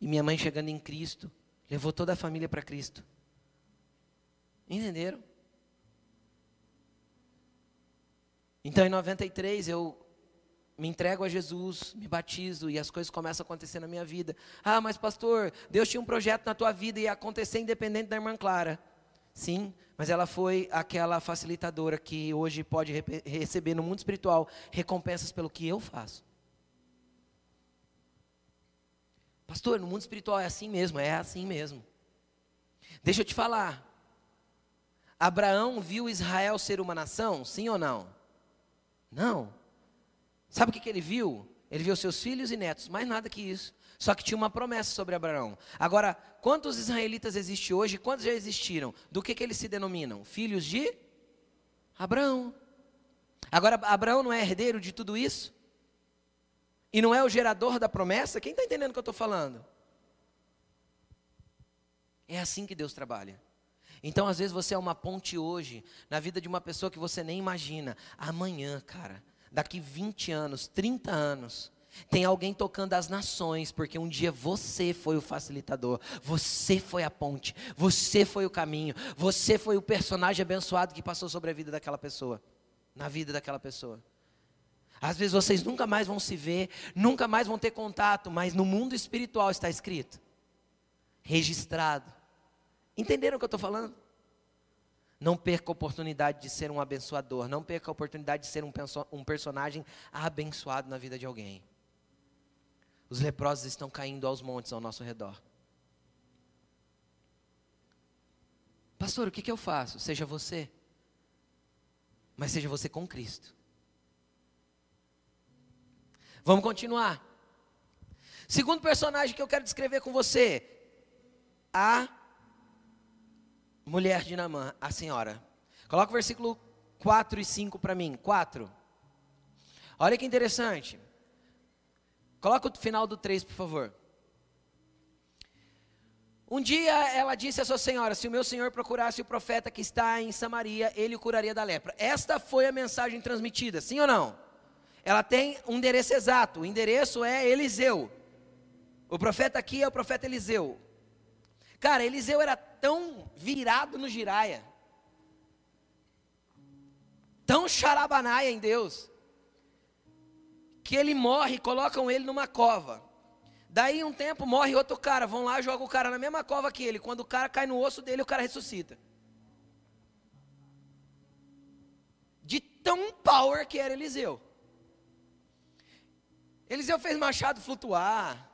E minha mãe chegando em Cristo, levou toda a família para Cristo. Entenderam? Então em 93 eu me entrego a Jesus, me batizo e as coisas começam a acontecer na minha vida. Ah, mas pastor, Deus tinha um projeto na tua vida e ia acontecer independente da irmã Clara. Sim, mas ela foi aquela facilitadora que hoje pode receber no mundo espiritual recompensas pelo que eu faço. Pastor, no mundo espiritual é assim mesmo, é assim mesmo. Deixa eu te falar. Abraão viu Israel ser uma nação? Sim ou não? Não. Sabe o que, que ele viu? Ele viu seus filhos e netos, mais nada que isso. Só que tinha uma promessa sobre Abraão. Agora, quantos israelitas existem hoje? Quantos já existiram? Do que, que eles se denominam? Filhos de Abraão. Agora, Abraão não é herdeiro de tudo isso? E não é o gerador da promessa? Quem está entendendo o que eu estou falando? É assim que Deus trabalha. Então, às vezes, você é uma ponte hoje na vida de uma pessoa que você nem imagina. Amanhã, cara, daqui 20 anos, 30 anos, tem alguém tocando as nações, porque um dia você foi o facilitador, você foi a ponte, você foi o caminho, você foi o personagem abençoado que passou sobre a vida daquela pessoa, na vida daquela pessoa. Às vezes vocês nunca mais vão se ver, nunca mais vão ter contato, mas no mundo espiritual está escrito, registrado Entenderam o que eu estou falando? Não perca a oportunidade de ser um abençoador. Não perca a oportunidade de ser um, um personagem abençoado na vida de alguém. Os leprosos estão caindo aos montes ao nosso redor. Pastor, o que, que eu faço? Seja você. Mas seja você com Cristo. Vamos continuar. Segundo personagem que eu quero descrever com você, a mulher de Namã, a senhora. Coloca o versículo 4 e 5 para mim. 4. Olha que interessante. Coloca o final do 3, por favor. Um dia ela disse à sua senhora: Se o meu senhor procurasse o profeta que está em Samaria, ele o curaria da lepra. Esta foi a mensagem transmitida, sim ou não? Ela tem um endereço exato. O endereço é Eliseu. O profeta aqui é o profeta Eliseu. Cara, Eliseu era tão virado no giraia, tão charabanaia em Deus, que ele morre e colocam ele numa cova. Daí um tempo morre outro cara, vão lá, jogam o cara na mesma cova que ele. Quando o cara cai no osso dele, o cara ressuscita. De tão power que era Eliseu. Eliseu fez Machado flutuar.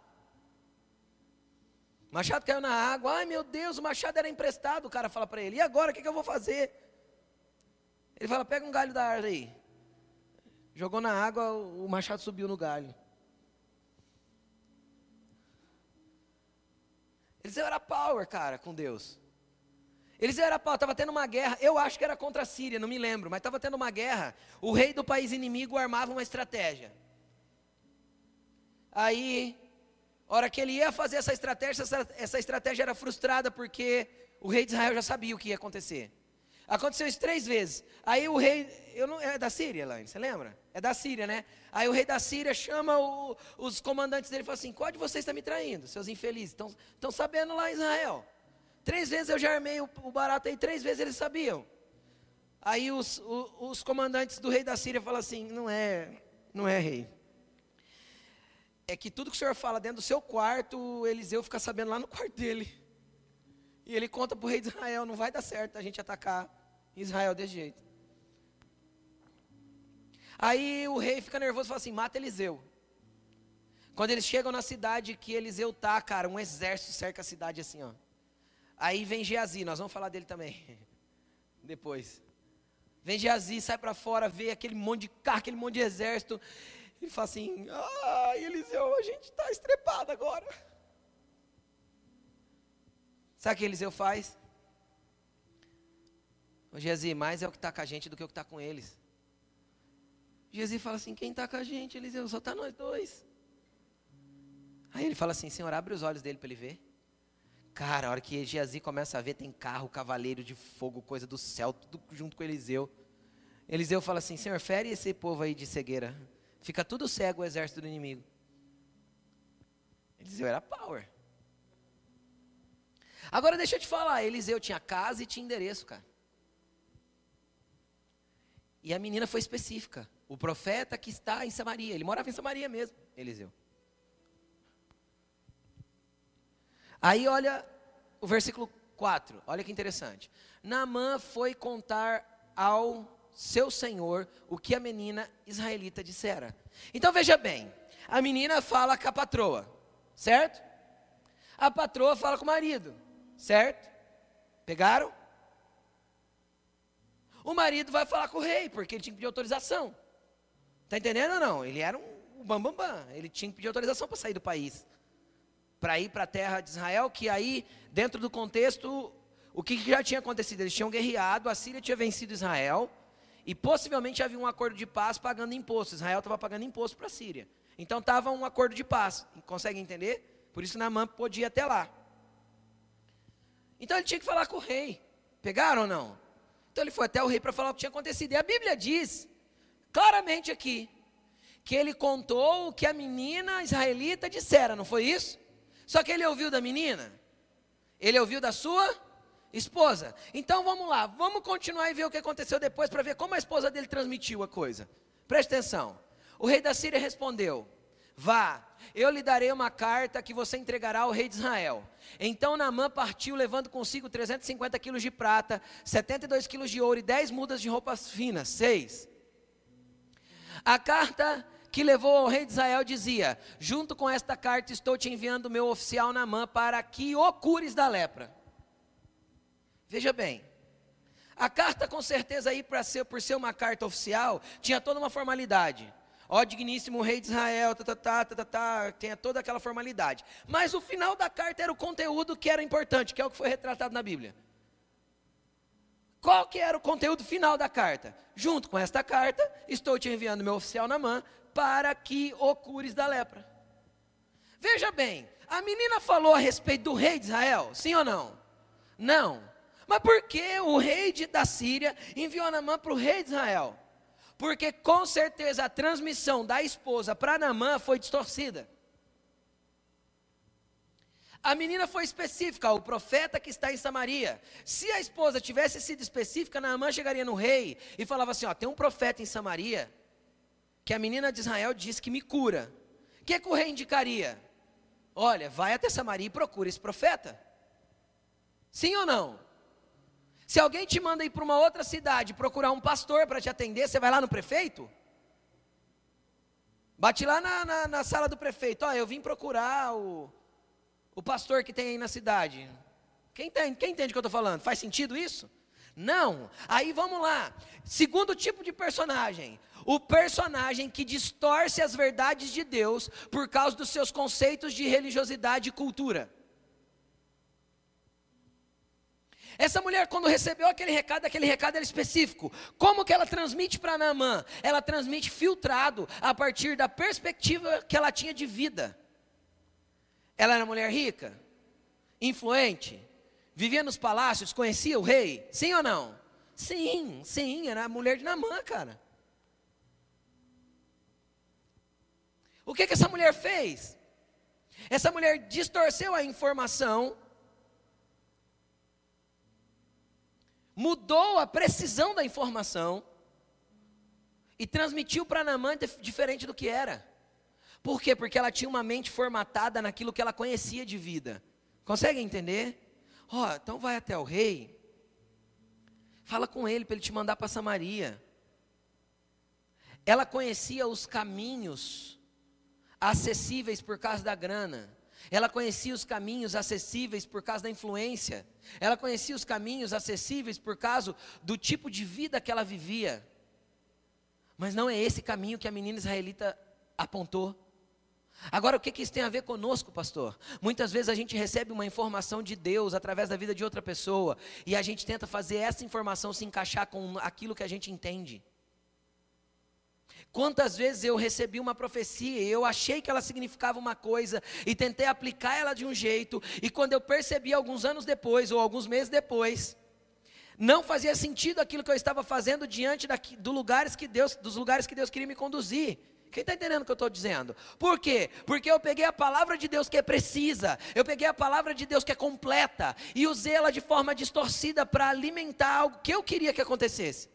Machado caiu na água. Ai meu Deus, o machado era emprestado. O cara fala para ele: E agora, o que, que eu vou fazer? Ele fala: Pega um galho da árvore aí. Jogou na água, o machado subiu no galho. Eliseu era power, cara, com Deus. Eliseu era power, estava tendo uma guerra, eu acho que era contra a Síria, não me lembro, mas estava tendo uma guerra. O rei do país inimigo armava uma estratégia. Aí, hora que ele ia fazer essa estratégia, essa, essa estratégia era frustrada porque o rei de Israel já sabia o que ia acontecer. Aconteceu isso três vezes. Aí o rei, eu não, é da Síria, Elaine, você lembra? É da Síria, né? Aí o rei da Síria chama o, os comandantes dele e fala assim: qual de vocês está me traindo, seus infelizes? Estão sabendo lá Israel. Três vezes eu já armei o, o barato aí, três vezes eles sabiam. Aí os, os, os comandantes do rei da Síria falam assim: não é, não é rei. É que tudo que o senhor fala dentro do seu quarto, Eliseu fica sabendo lá no quarto dele. E ele conta para o rei de Israel: não vai dar certo a gente atacar Israel desse jeito. Aí o rei fica nervoso e fala assim: mata Eliseu. Quando eles chegam na cidade que Eliseu tá, cara, um exército cerca a cidade assim, ó. Aí vem Geazi, nós vamos falar dele também. Depois. Vem Geazi, sai para fora, vê aquele monte de carro, aquele monte de exército. E fala assim: ah, Eliseu, a gente está estrepado agora. Sabe o que Eliseu faz? Ô Gezi, mais é o que está com a gente do que o que está com eles. Gezi fala assim: quem está com a gente, Eliseu? Só está nós dois. Aí ele fala assim: Senhor, abre os olhos dele para ele ver. Cara, a hora que Geazi começa a ver, tem carro, cavaleiro de fogo, coisa do céu, tudo junto com Eliseu. Eliseu fala assim: Senhor, fere esse povo aí de cegueira. Fica tudo cego o exército do inimigo. Eliseu era power. Agora deixa eu te falar: Eliseu tinha casa e tinha endereço, cara. E a menina foi específica. O profeta que está em Samaria, ele morava em Samaria mesmo, Eliseu. Aí olha o versículo 4, olha que interessante. Naamã foi contar ao seu senhor o que a menina israelita dissera. Então veja bem, a menina fala com a patroa, certo? A patroa fala com o marido, certo? Pegaram? O marido vai falar com o rei, porque ele tinha que pedir autorização. Está entendendo ou não? Ele era um bambambam, bam, bam. ele tinha que pedir autorização para sair do país. Para ir para a terra de Israel, que aí, dentro do contexto, o que já tinha acontecido? Eles tinham guerreado, a Síria tinha vencido Israel, e possivelmente havia um acordo de paz pagando imposto. Israel estava pagando imposto para a Síria. Então estava um acordo de paz. Consegue entender? Por isso Naamã podia até lá. Então ele tinha que falar com o rei. Pegaram ou não? Então ele foi até o rei para falar o que tinha acontecido. E a Bíblia diz, claramente aqui, que ele contou o que a menina israelita dissera, não foi isso? Só que ele ouviu da menina, ele ouviu da sua esposa. Então vamos lá, vamos continuar e ver o que aconteceu depois para ver como a esposa dele transmitiu a coisa. Preste atenção. O rei da Síria respondeu: Vá, eu lhe darei uma carta que você entregará ao rei de Israel. Então Naamã partiu, levando consigo 350 quilos de prata, 72 quilos de ouro e 10 mudas de roupas finas. 6. A carta que levou ao rei de Israel dizia: Junto com esta carta estou te enviando o meu oficial Naamã para que o cures da lepra. Veja bem, a carta com certeza aí para ser por ser uma carta oficial tinha toda uma formalidade. ó digníssimo rei de Israel, tá, tá, tá, tá, tá, tá, tinha toda aquela formalidade. Mas o final da carta era o conteúdo que era importante, que é o que foi retratado na Bíblia. Qual que era o conteúdo final da carta? Junto com esta carta, estou te enviando meu oficial na mão para que o cures da lepra. Veja bem, a menina falou a respeito do rei de Israel, sim ou não? Não. Mas por que o rei de, da Síria enviou Namã para o rei de Israel? Porque com certeza a transmissão da esposa para Namã foi distorcida. A menina foi específica, o profeta que está em Samaria. Se a esposa tivesse sido específica, Naamã chegaria no rei e falava assim: ó, tem um profeta em Samaria que a menina de Israel diz que me cura. O que, que o rei indicaria? Olha, vai até Samaria e procura esse profeta. Sim ou não? Se alguém te manda ir para uma outra cidade procurar um pastor para te atender, você vai lá no prefeito? Bate lá na, na, na sala do prefeito. Ó, eu vim procurar o, o pastor que tem aí na cidade. Quem entende, quem entende o que eu estou falando? Faz sentido isso? Não. Aí vamos lá. Segundo tipo de personagem. O personagem que distorce as verdades de Deus por causa dos seus conceitos de religiosidade e cultura. Essa mulher, quando recebeu aquele recado, aquele recado era específico. Como que ela transmite para Naamã? Ela transmite filtrado a partir da perspectiva que ela tinha de vida. Ela era mulher rica, influente, vivia nos palácios, conhecia o rei, sim ou não? Sim, sim, era a mulher de Namã, cara. O que, que essa mulher fez? Essa mulher distorceu a informação, mudou a precisão da informação e transmitiu para Namã diferente do que era. Por quê? Porque ela tinha uma mente formatada naquilo que ela conhecia de vida. Consegue entender? Ó, oh, então vai até o rei. Fala com ele para ele te mandar para Samaria. Ela conhecia os caminhos acessíveis por causa da grana. Ela conhecia os caminhos acessíveis por causa da influência. Ela conhecia os caminhos acessíveis por causa do tipo de vida que ela vivia. Mas não é esse caminho que a menina israelita apontou. Agora, o que, que isso tem a ver conosco, pastor? Muitas vezes a gente recebe uma informação de Deus através da vida de outra pessoa e a gente tenta fazer essa informação se encaixar com aquilo que a gente entende. Quantas vezes eu recebi uma profecia e eu achei que ela significava uma coisa e tentei aplicar ela de um jeito, e quando eu percebi alguns anos depois ou alguns meses depois, não fazia sentido aquilo que eu estava fazendo diante daqui, do lugares que Deus, dos lugares que Deus queria me conduzir. Quem está entendendo o que eu estou dizendo? Por quê? Porque eu peguei a palavra de Deus que é precisa, eu peguei a palavra de Deus que é completa e usei ela de forma distorcida para alimentar algo que eu queria que acontecesse.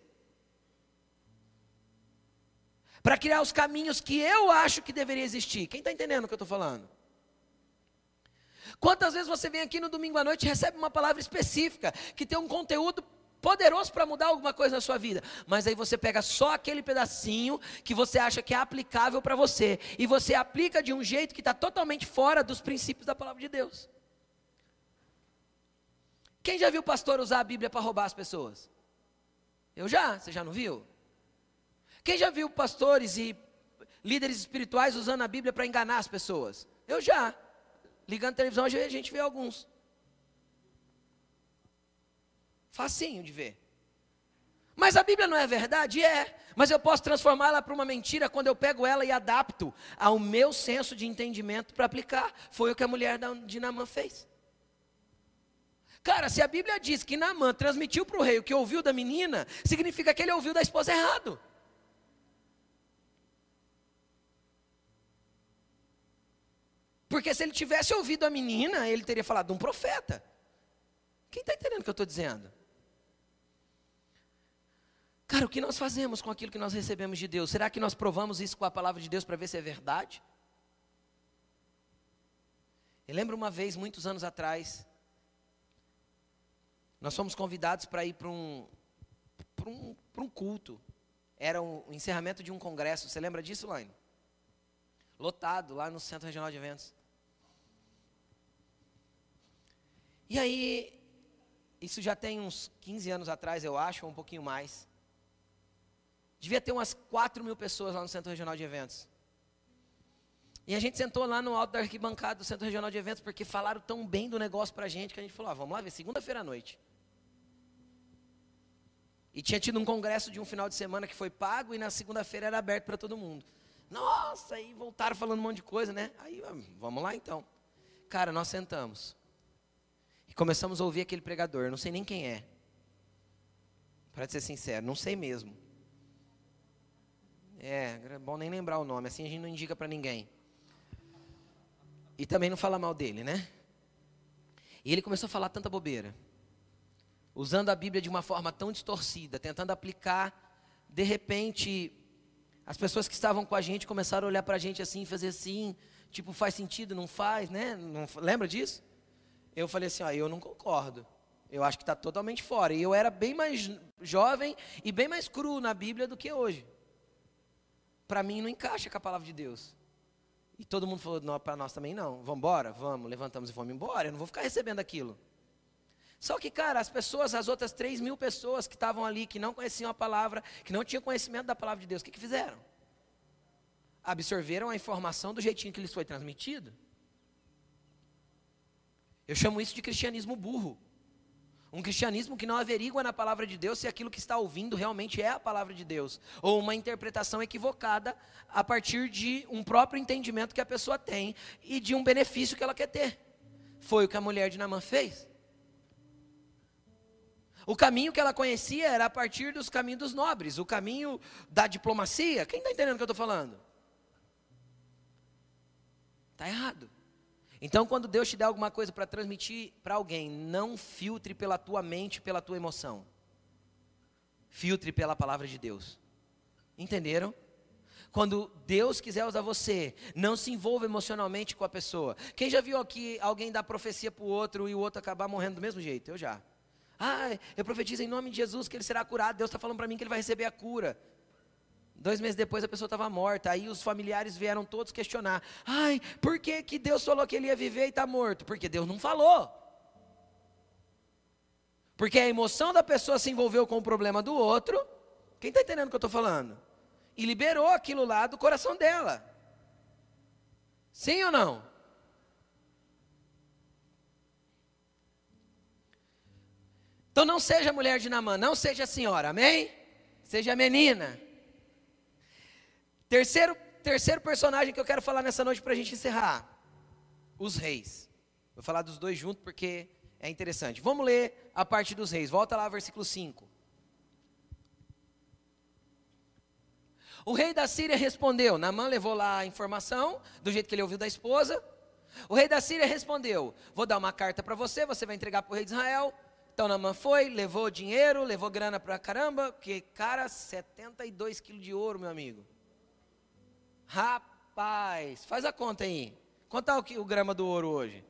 Para criar os caminhos que eu acho que deveria existir. Quem está entendendo o que eu estou falando? Quantas vezes você vem aqui no domingo à noite e recebe uma palavra específica, que tem um conteúdo poderoso para mudar alguma coisa na sua vida, mas aí você pega só aquele pedacinho que você acha que é aplicável para você, e você aplica de um jeito que está totalmente fora dos princípios da palavra de Deus. Quem já viu o pastor usar a Bíblia para roubar as pessoas? Eu já, você já não viu? Quem já viu pastores e líderes espirituais usando a Bíblia para enganar as pessoas? Eu já. Ligando a televisão, a gente vê alguns. Facinho de ver. Mas a Bíblia não é verdade? É. Mas eu posso transformá-la para uma mentira quando eu pego ela e adapto ao meu senso de entendimento para aplicar. Foi o que a mulher de Namã fez. Cara, se a Bíblia diz que Namã transmitiu para o rei o que ouviu da menina, significa que ele ouviu da esposa errado. Porque se ele tivesse ouvido a menina, ele teria falado de um profeta. Quem está entendendo o que eu estou dizendo? Cara, o que nós fazemos com aquilo que nós recebemos de Deus? Será que nós provamos isso com a palavra de Deus para ver se é verdade? Eu lembro uma vez, muitos anos atrás, nós fomos convidados para ir para um, um, um culto. Era o um, encerramento de um congresso. Você lembra disso, Laine? Lotado, lá no Centro Regional de Eventos. E aí, isso já tem uns 15 anos atrás, eu acho, ou um pouquinho mais. Devia ter umas 4 mil pessoas lá no Centro Regional de Eventos. E a gente sentou lá no alto da arquibancada do Centro Regional de Eventos, porque falaram tão bem do negócio pra gente, que a gente falou, ah, vamos lá ver, segunda-feira à noite. E tinha tido um congresso de um final de semana que foi pago, e na segunda-feira era aberto para todo mundo. Nossa, aí voltaram falando um monte de coisa, né? Aí, vamos lá então. Cara, nós sentamos. E começamos a ouvir aquele pregador, não sei nem quem é. Para ser sincero, não sei mesmo. É, é bom nem lembrar o nome, assim a gente não indica para ninguém. E também não fala mal dele, né? E ele começou a falar tanta bobeira. Usando a Bíblia de uma forma tão distorcida, tentando aplicar, de repente, as pessoas que estavam com a gente começaram a olhar para a gente assim, fazer assim, tipo, faz sentido, não faz, né? Não, lembra disso? Eu falei assim, ó, eu não concordo. Eu acho que está totalmente fora. E eu era bem mais jovem e bem mais cru na Bíblia do que hoje. Para mim não encaixa com a palavra de Deus. E todo mundo falou, para nós também não. Vamos embora? Vamos, levantamos e fomos embora. Eu não vou ficar recebendo aquilo. Só que, cara, as pessoas, as outras 3 mil pessoas que estavam ali, que não conheciam a palavra, que não tinham conhecimento da palavra de Deus, o que, que fizeram? Absorveram a informação do jeitinho que lhes foi transmitido. Eu chamo isso de cristianismo burro. Um cristianismo que não averigua na palavra de Deus se aquilo que está ouvindo realmente é a palavra de Deus. Ou uma interpretação equivocada a partir de um próprio entendimento que a pessoa tem e de um benefício que ela quer ter. Foi o que a mulher de Namã fez. O caminho que ela conhecia era a partir dos caminhos dos nobres, o caminho da diplomacia. Quem está entendendo o que eu estou falando? Está errado. Então, quando Deus te der alguma coisa para transmitir para alguém, não filtre pela tua mente, pela tua emoção. Filtre pela palavra de Deus. Entenderam? Quando Deus quiser usar você, não se envolva emocionalmente com a pessoa. Quem já viu aqui alguém dar profecia para o outro e o outro acabar morrendo do mesmo jeito? Eu já. Ah, eu profetizo em nome de Jesus que ele será curado. Deus está falando para mim que ele vai receber a cura. Dois meses depois a pessoa estava morta. Aí os familiares vieram todos questionar: Ai, por que, que Deus falou que ele ia viver e está morto? Porque Deus não falou. Porque a emoção da pessoa se envolveu com o problema do outro. Quem está entendendo o que eu estou falando? E liberou aquilo lá do coração dela. Sim ou não? Então não seja mulher de Namã, não seja senhora, amém? Seja menina. Terceiro, terceiro personagem que eu quero falar nessa noite para a gente encerrar: os reis. Vou falar dos dois juntos porque é interessante. Vamos ler a parte dos reis. Volta lá, versículo 5. O rei da Síria respondeu. Namã levou lá a informação, do jeito que ele ouviu da esposa. O rei da Síria respondeu: Vou dar uma carta para você, você vai entregar para o rei de Israel. Então Namã foi, levou dinheiro, levou grana pra caramba, que cara, 72 quilos de ouro, meu amigo. Rapaz, faz a conta aí. Quanto é o, o grama do ouro hoje?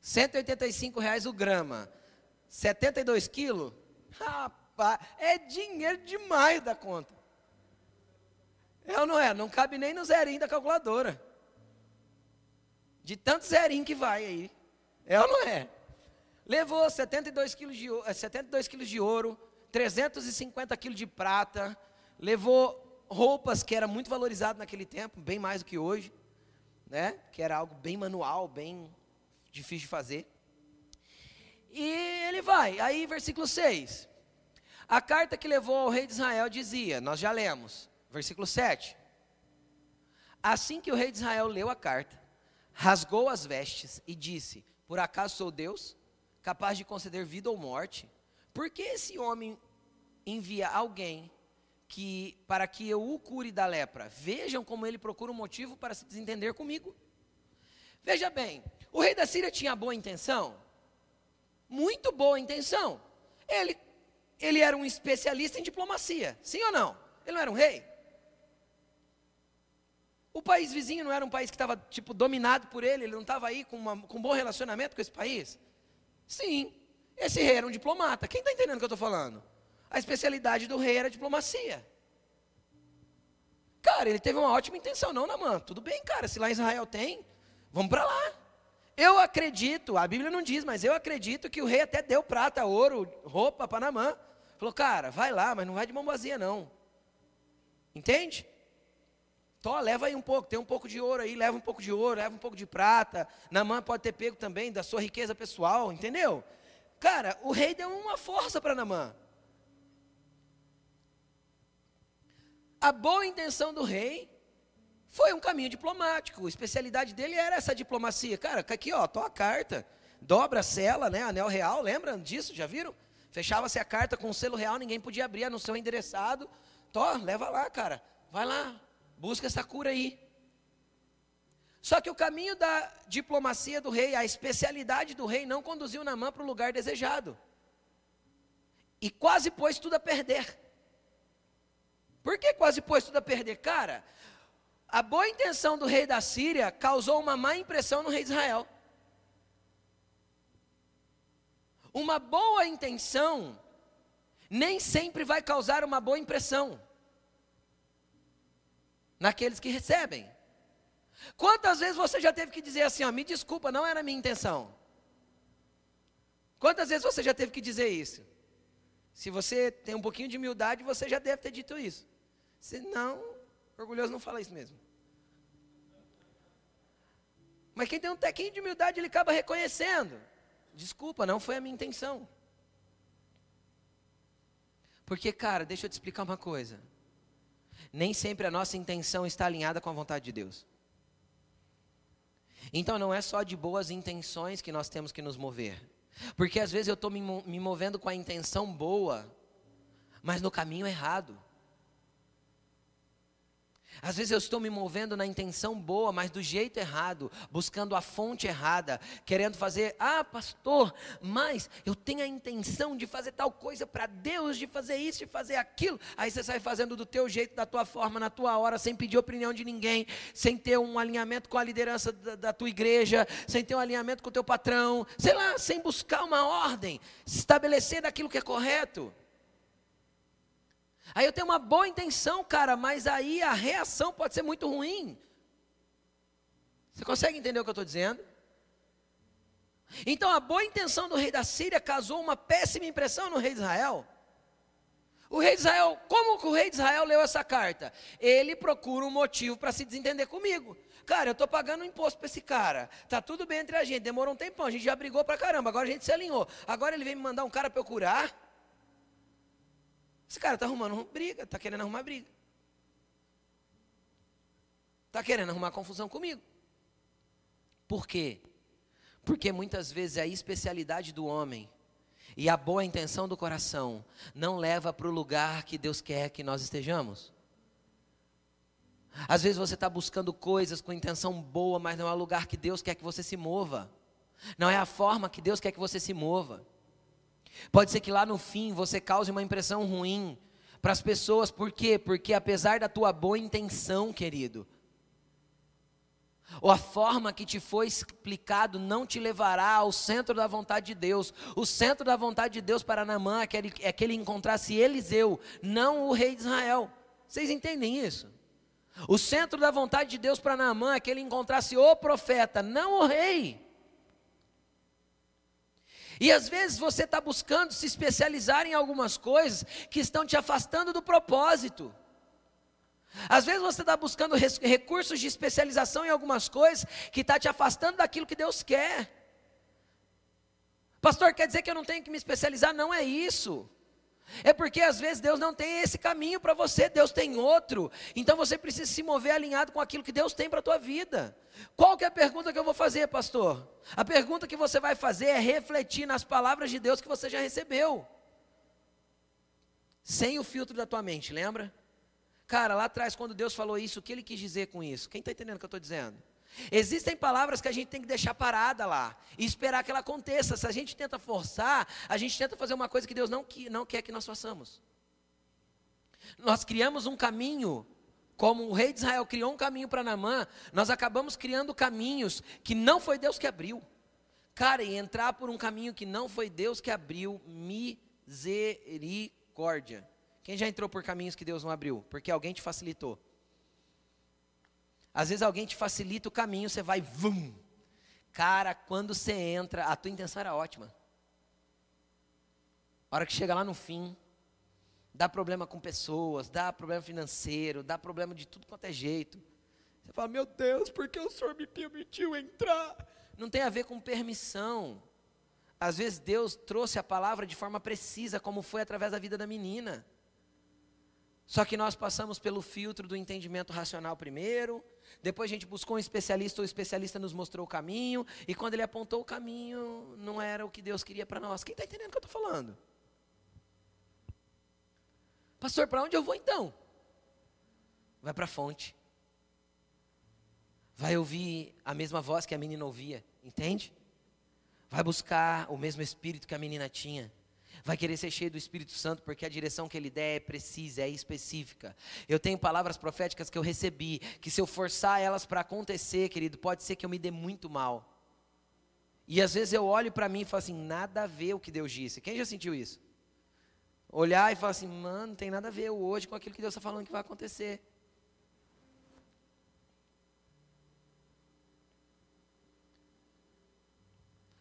185 reais o grama. 72 quilos? Rapaz, é dinheiro demais da conta. É ou não é? Não cabe nem no zerinho da calculadora. De tanto zerinho que vai aí. É ou não é? Levou 72 quilos de, 72 eh, quilos de ouro, 350 quilos de prata, levou roupas que era muito valorizado naquele tempo, bem mais do que hoje, né? Que era algo bem manual, bem difícil de fazer. E ele vai, aí versículo 6. A carta que levou ao rei de Israel dizia, nós já lemos, versículo 7. Assim que o rei de Israel leu a carta, rasgou as vestes e disse: Por acaso sou Deus? capaz de conceder vida ou morte, por que esse homem envia alguém que para que eu o cure da lepra? Vejam como ele procura um motivo para se desentender comigo. Veja bem, o rei da Síria tinha boa intenção, muito boa intenção. Ele, ele era um especialista em diplomacia, sim ou não? Ele não era um rei? O país vizinho não era um país que estava tipo dominado por ele, ele não estava aí com, uma, com um bom relacionamento com esse país? Sim, esse rei era um diplomata. Quem está entendendo o que eu estou falando? A especialidade do rei era diplomacia. Cara, ele teve uma ótima intenção, não, Namã. Tudo bem, cara, se lá em Israel tem, vamos para lá. Eu acredito, a Bíblia não diz, mas eu acredito que o rei até deu prata, ouro, roupa para Namã. Falou, cara, vai lá, mas não vai de mão vazia, não. Entende? Tó, leva aí um pouco, tem um pouco de ouro aí, leva um pouco de ouro, leva um pouco de prata. Namã pode ter pego também da sua riqueza pessoal, entendeu? Cara, o rei deu uma força para Namã. A boa intenção do rei foi um caminho diplomático. A especialidade dele era essa diplomacia. Cara, aqui ó, tô a carta, dobra a cela, né, anel real, lembram disso? Já viram? Fechava-se a carta com o selo real, ninguém podia abrir no seu endereçado. Tó, leva lá, cara. Vai lá, busca essa cura aí. Só que o caminho da diplomacia do rei, a especialidade do rei, não conduziu Namã para o lugar desejado. E quase pôs tudo a perder. Por que quase pôs tudo a perder? Cara, a boa intenção do rei da Síria causou uma má impressão no rei de Israel. Uma boa intenção nem sempre vai causar uma boa impressão naqueles que recebem. Quantas vezes você já teve que dizer assim, ó, me desculpa, não era minha intenção? Quantas vezes você já teve que dizer isso? Se você tem um pouquinho de humildade, você já deve ter dito isso. Se não, orgulhoso não fala isso mesmo. Mas quem tem um tequinho de humildade, ele acaba reconhecendo. Desculpa, não foi a minha intenção. Porque, cara, deixa eu te explicar uma coisa. Nem sempre a nossa intenção está alinhada com a vontade de Deus. Então não é só de boas intenções que nós temos que nos mover. Porque às vezes eu estou me movendo com a intenção boa, mas no caminho errado. Às vezes eu estou me movendo na intenção boa, mas do jeito errado, buscando a fonte errada, querendo fazer, ah, pastor, mas eu tenho a intenção de fazer tal coisa para Deus, de fazer isso, de fazer aquilo. Aí você sai fazendo do teu jeito, da tua forma, na tua hora, sem pedir opinião de ninguém, sem ter um alinhamento com a liderança da, da tua igreja, sem ter um alinhamento com o teu patrão, sei lá, sem buscar uma ordem, estabelecer daquilo que é correto. Aí eu tenho uma boa intenção, cara, mas aí a reação pode ser muito ruim. Você consegue entender o que eu estou dizendo? Então a boa intenção do rei da Síria causou uma péssima impressão no rei de Israel. O rei de Israel, como que o rei de Israel leu essa carta? Ele procura um motivo para se desentender comigo. Cara, eu estou pagando um imposto para esse cara. Tá tudo bem entre a gente, demorou um tempão, a gente já brigou para caramba, agora a gente se alinhou. Agora ele vem me mandar um cara para eu curar. Esse cara está arrumando briga, está querendo arrumar briga. Está querendo arrumar confusão comigo. Por quê? Porque muitas vezes a especialidade do homem e a boa intenção do coração não leva para o lugar que Deus quer que nós estejamos. Às vezes você está buscando coisas com intenção boa, mas não é o lugar que Deus quer que você se mova. Não é a forma que Deus quer que você se mova. Pode ser que lá no fim você cause uma impressão ruim para as pessoas, por quê? Porque apesar da tua boa intenção, querido, ou a forma que te foi explicado não te levará ao centro da vontade de Deus. O centro da vontade de Deus para Naamã é que ele, é que ele encontrasse Eliseu, não o rei de Israel. Vocês entendem isso? O centro da vontade de Deus para Naamã é que ele encontrasse o profeta, não o rei. E às vezes você está buscando se especializar em algumas coisas que estão te afastando do propósito. Às vezes você está buscando recursos de especialização em algumas coisas que está te afastando daquilo que Deus quer. Pastor, quer dizer que eu não tenho que me especializar? Não é isso. É porque às vezes Deus não tem esse caminho para você, Deus tem outro. Então você precisa se mover alinhado com aquilo que Deus tem para a tua vida. Qual que é a pergunta que eu vou fazer, pastor? A pergunta que você vai fazer é refletir nas palavras de Deus que você já recebeu. Sem o filtro da tua mente, lembra? Cara, lá atrás, quando Deus falou isso, o que ele quis dizer com isso? Quem está entendendo o que eu estou dizendo? Existem palavras que a gente tem que deixar parada lá e esperar que ela aconteça. Se a gente tenta forçar, a gente tenta fazer uma coisa que Deus não, não quer que nós façamos. Nós criamos um caminho, como o rei de Israel criou um caminho para Namã, nós acabamos criando caminhos que não foi Deus que abriu. Cara, e entrar por um caminho que não foi Deus que abriu, misericórdia. Quem já entrou por caminhos que Deus não abriu? Porque alguém te facilitou. Às vezes alguém te facilita o caminho, você vai, vum. Cara, quando você entra, a tua intenção era ótima. A hora que chega lá no fim, dá problema com pessoas, dá problema financeiro, dá problema de tudo quanto é jeito. Você fala, meu Deus, por que o Senhor me permitiu entrar? Não tem a ver com permissão. Às vezes Deus trouxe a palavra de forma precisa, como foi através da vida da menina. Só que nós passamos pelo filtro do entendimento racional primeiro, depois a gente buscou um especialista, o especialista nos mostrou o caminho, e quando ele apontou o caminho, não era o que Deus queria para nós. Quem está entendendo o que eu estou falando? Pastor, para onde eu vou então? Vai para a fonte. Vai ouvir a mesma voz que a menina ouvia, entende? Vai buscar o mesmo espírito que a menina tinha vai querer ser cheio do Espírito Santo, porque a direção que ele der é precisa, é específica. Eu tenho palavras proféticas que eu recebi, que se eu forçar elas para acontecer, querido, pode ser que eu me dê muito mal. E às vezes eu olho para mim e falo assim, nada a ver o que Deus disse. Quem já sentiu isso? Olhar e falar assim, mano, não tem nada a ver hoje com aquilo que Deus está falando que vai acontecer.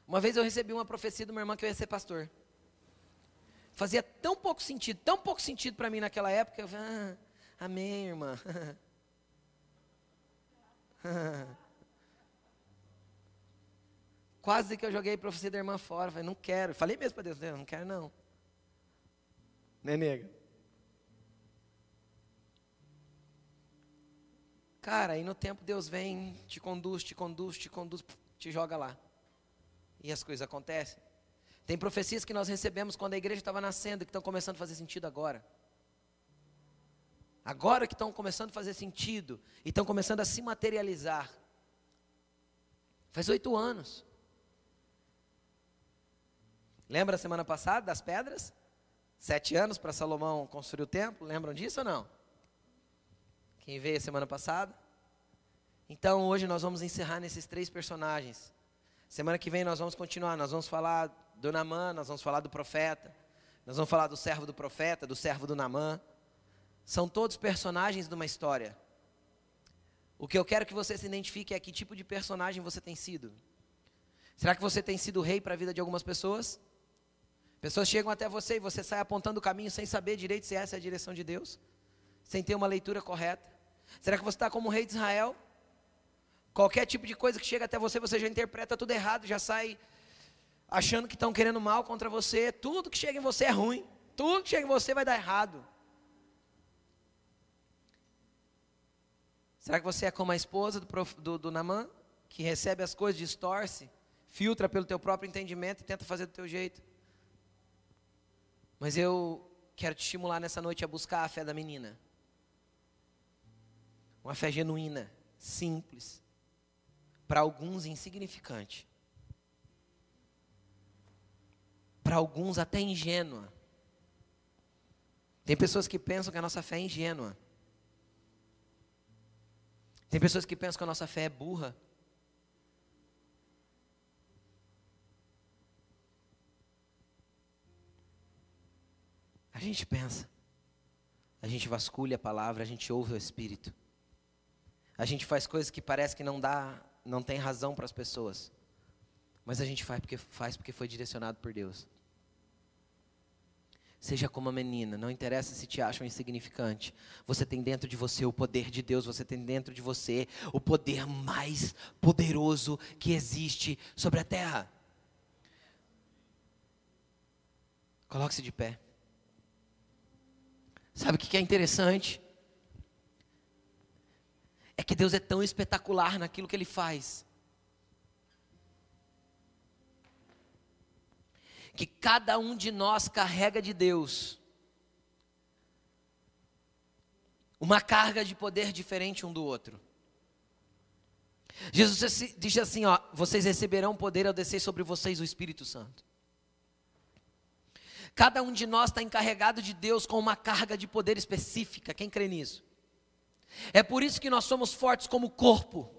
Uma vez eu recebi uma profecia de uma irmã que eu ia ser pastor. Fazia tão pouco sentido, tão pouco sentido para mim naquela época. Eu falei, ah, amém, irmã. Quase que eu joguei a profecia da irmã fora. Falei, não quero. Falei mesmo para Deus, Deus, não quero não. Né, nega? Cara, aí no tempo Deus vem, te conduz, te conduz, te conduz, te joga lá. E as coisas acontecem. Tem profecias que nós recebemos quando a igreja estava nascendo, que estão começando a fazer sentido agora. Agora que estão começando a fazer sentido e estão começando a se materializar. Faz oito anos. Lembra a semana passada das pedras? Sete anos para Salomão construir o templo. Lembram disso ou não? Quem veio a semana passada? Então hoje nós vamos encerrar nesses três personagens. Semana que vem nós vamos continuar. Nós vamos falar do Namã, nós vamos falar do profeta, nós vamos falar do servo do profeta, do servo do Namã. São todos personagens de uma história. O que eu quero que você se identifique é que tipo de personagem você tem sido. Será que você tem sido rei para a vida de algumas pessoas? Pessoas chegam até você e você sai apontando o caminho sem saber direito se essa é a direção de Deus, sem ter uma leitura correta. Será que você está como rei de Israel? Qualquer tipo de coisa que chega até você, você já interpreta tudo errado, já sai achando que estão querendo mal contra você. Tudo que chega em você é ruim. Tudo que chega em você vai dar errado. Será que você é como a esposa do, do, do Namã, que recebe as coisas, distorce, filtra pelo teu próprio entendimento e tenta fazer do teu jeito? Mas eu quero te estimular nessa noite a buscar a fé da menina. Uma fé genuína, simples, para alguns insignificante, para alguns até ingênua. Tem pessoas que pensam que a nossa fé é ingênua. Tem pessoas que pensam que a nossa fé é burra. A gente pensa, a gente vasculha a palavra, a gente ouve o Espírito. A gente faz coisas que parece que não dá, não tem razão para as pessoas. Mas a gente faz porque, faz porque foi direcionado por Deus. Seja como a menina, não interessa se te acham insignificante. Você tem dentro de você o poder de Deus, você tem dentro de você o poder mais poderoso que existe sobre a terra. Coloque-se de pé. Sabe o que é interessante? É que Deus é tão espetacular naquilo que Ele faz que cada um de nós carrega de Deus uma carga de poder diferente um do outro. Jesus diz assim: ó, vocês receberão poder ao descer sobre vocês o Espírito Santo. Cada um de nós está encarregado de Deus com uma carga de poder específica. Quem crê nisso? É por isso que nós somos fortes como corpo.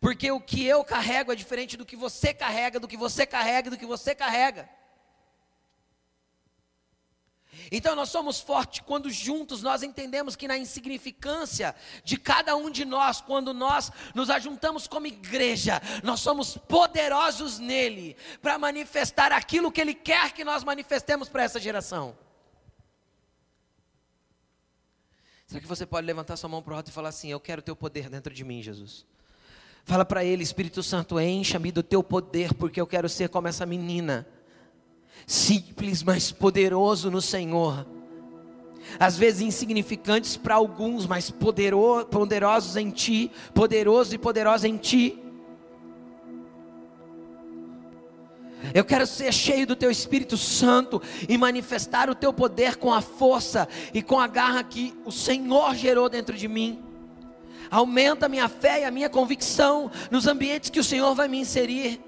Porque o que eu carrego é diferente do que você carrega, do que você carrega, do que você carrega. Então nós somos fortes quando juntos nós entendemos que na insignificância de cada um de nós, quando nós nos ajuntamos como igreja, nós somos poderosos nele para manifestar aquilo que ele quer que nós manifestemos para essa geração. Será que você pode levantar sua mão para o alto e falar assim: Eu quero o teu poder dentro de mim, Jesus? Fala para ele, Espírito Santo, encha-me do teu poder, porque eu quero ser como essa menina, simples, mas poderoso no Senhor. Às vezes insignificantes para alguns, mas poderoso, poderosos em ti, poderoso e poderosa em ti. Eu quero ser cheio do teu Espírito Santo e manifestar o teu poder com a força e com a garra que o Senhor gerou dentro de mim. Aumenta a minha fé e a minha convicção nos ambientes que o Senhor vai me inserir.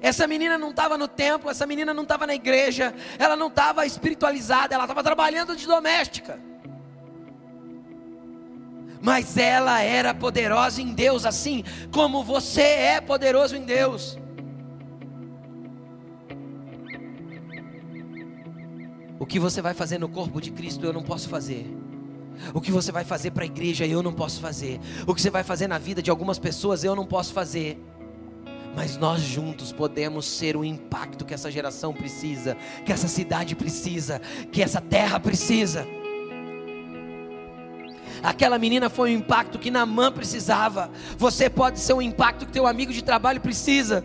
Essa menina não estava no templo, essa menina não estava na igreja, ela não estava espiritualizada, ela estava trabalhando de doméstica. Mas ela era poderosa em Deus, assim como você é poderoso em Deus. O que você vai fazer no corpo de Cristo eu não posso fazer. O que você vai fazer para a igreja eu não posso fazer. O que você vai fazer na vida de algumas pessoas eu não posso fazer. Mas nós juntos podemos ser o impacto que essa geração precisa, que essa cidade precisa, que essa terra precisa. Aquela menina foi o impacto que Namã precisava. Você pode ser o impacto que teu amigo de trabalho precisa.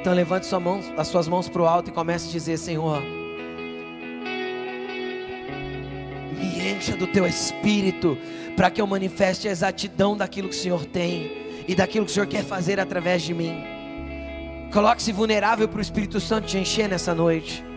Então levante sua mão, as suas mãos para o alto e comece a dizer: Senhor, me encha do teu espírito, para que eu manifeste a exatidão daquilo que o Senhor tem e daquilo que o Senhor quer fazer através de mim. Coloque-se vulnerável para o Espírito Santo te encher nessa noite.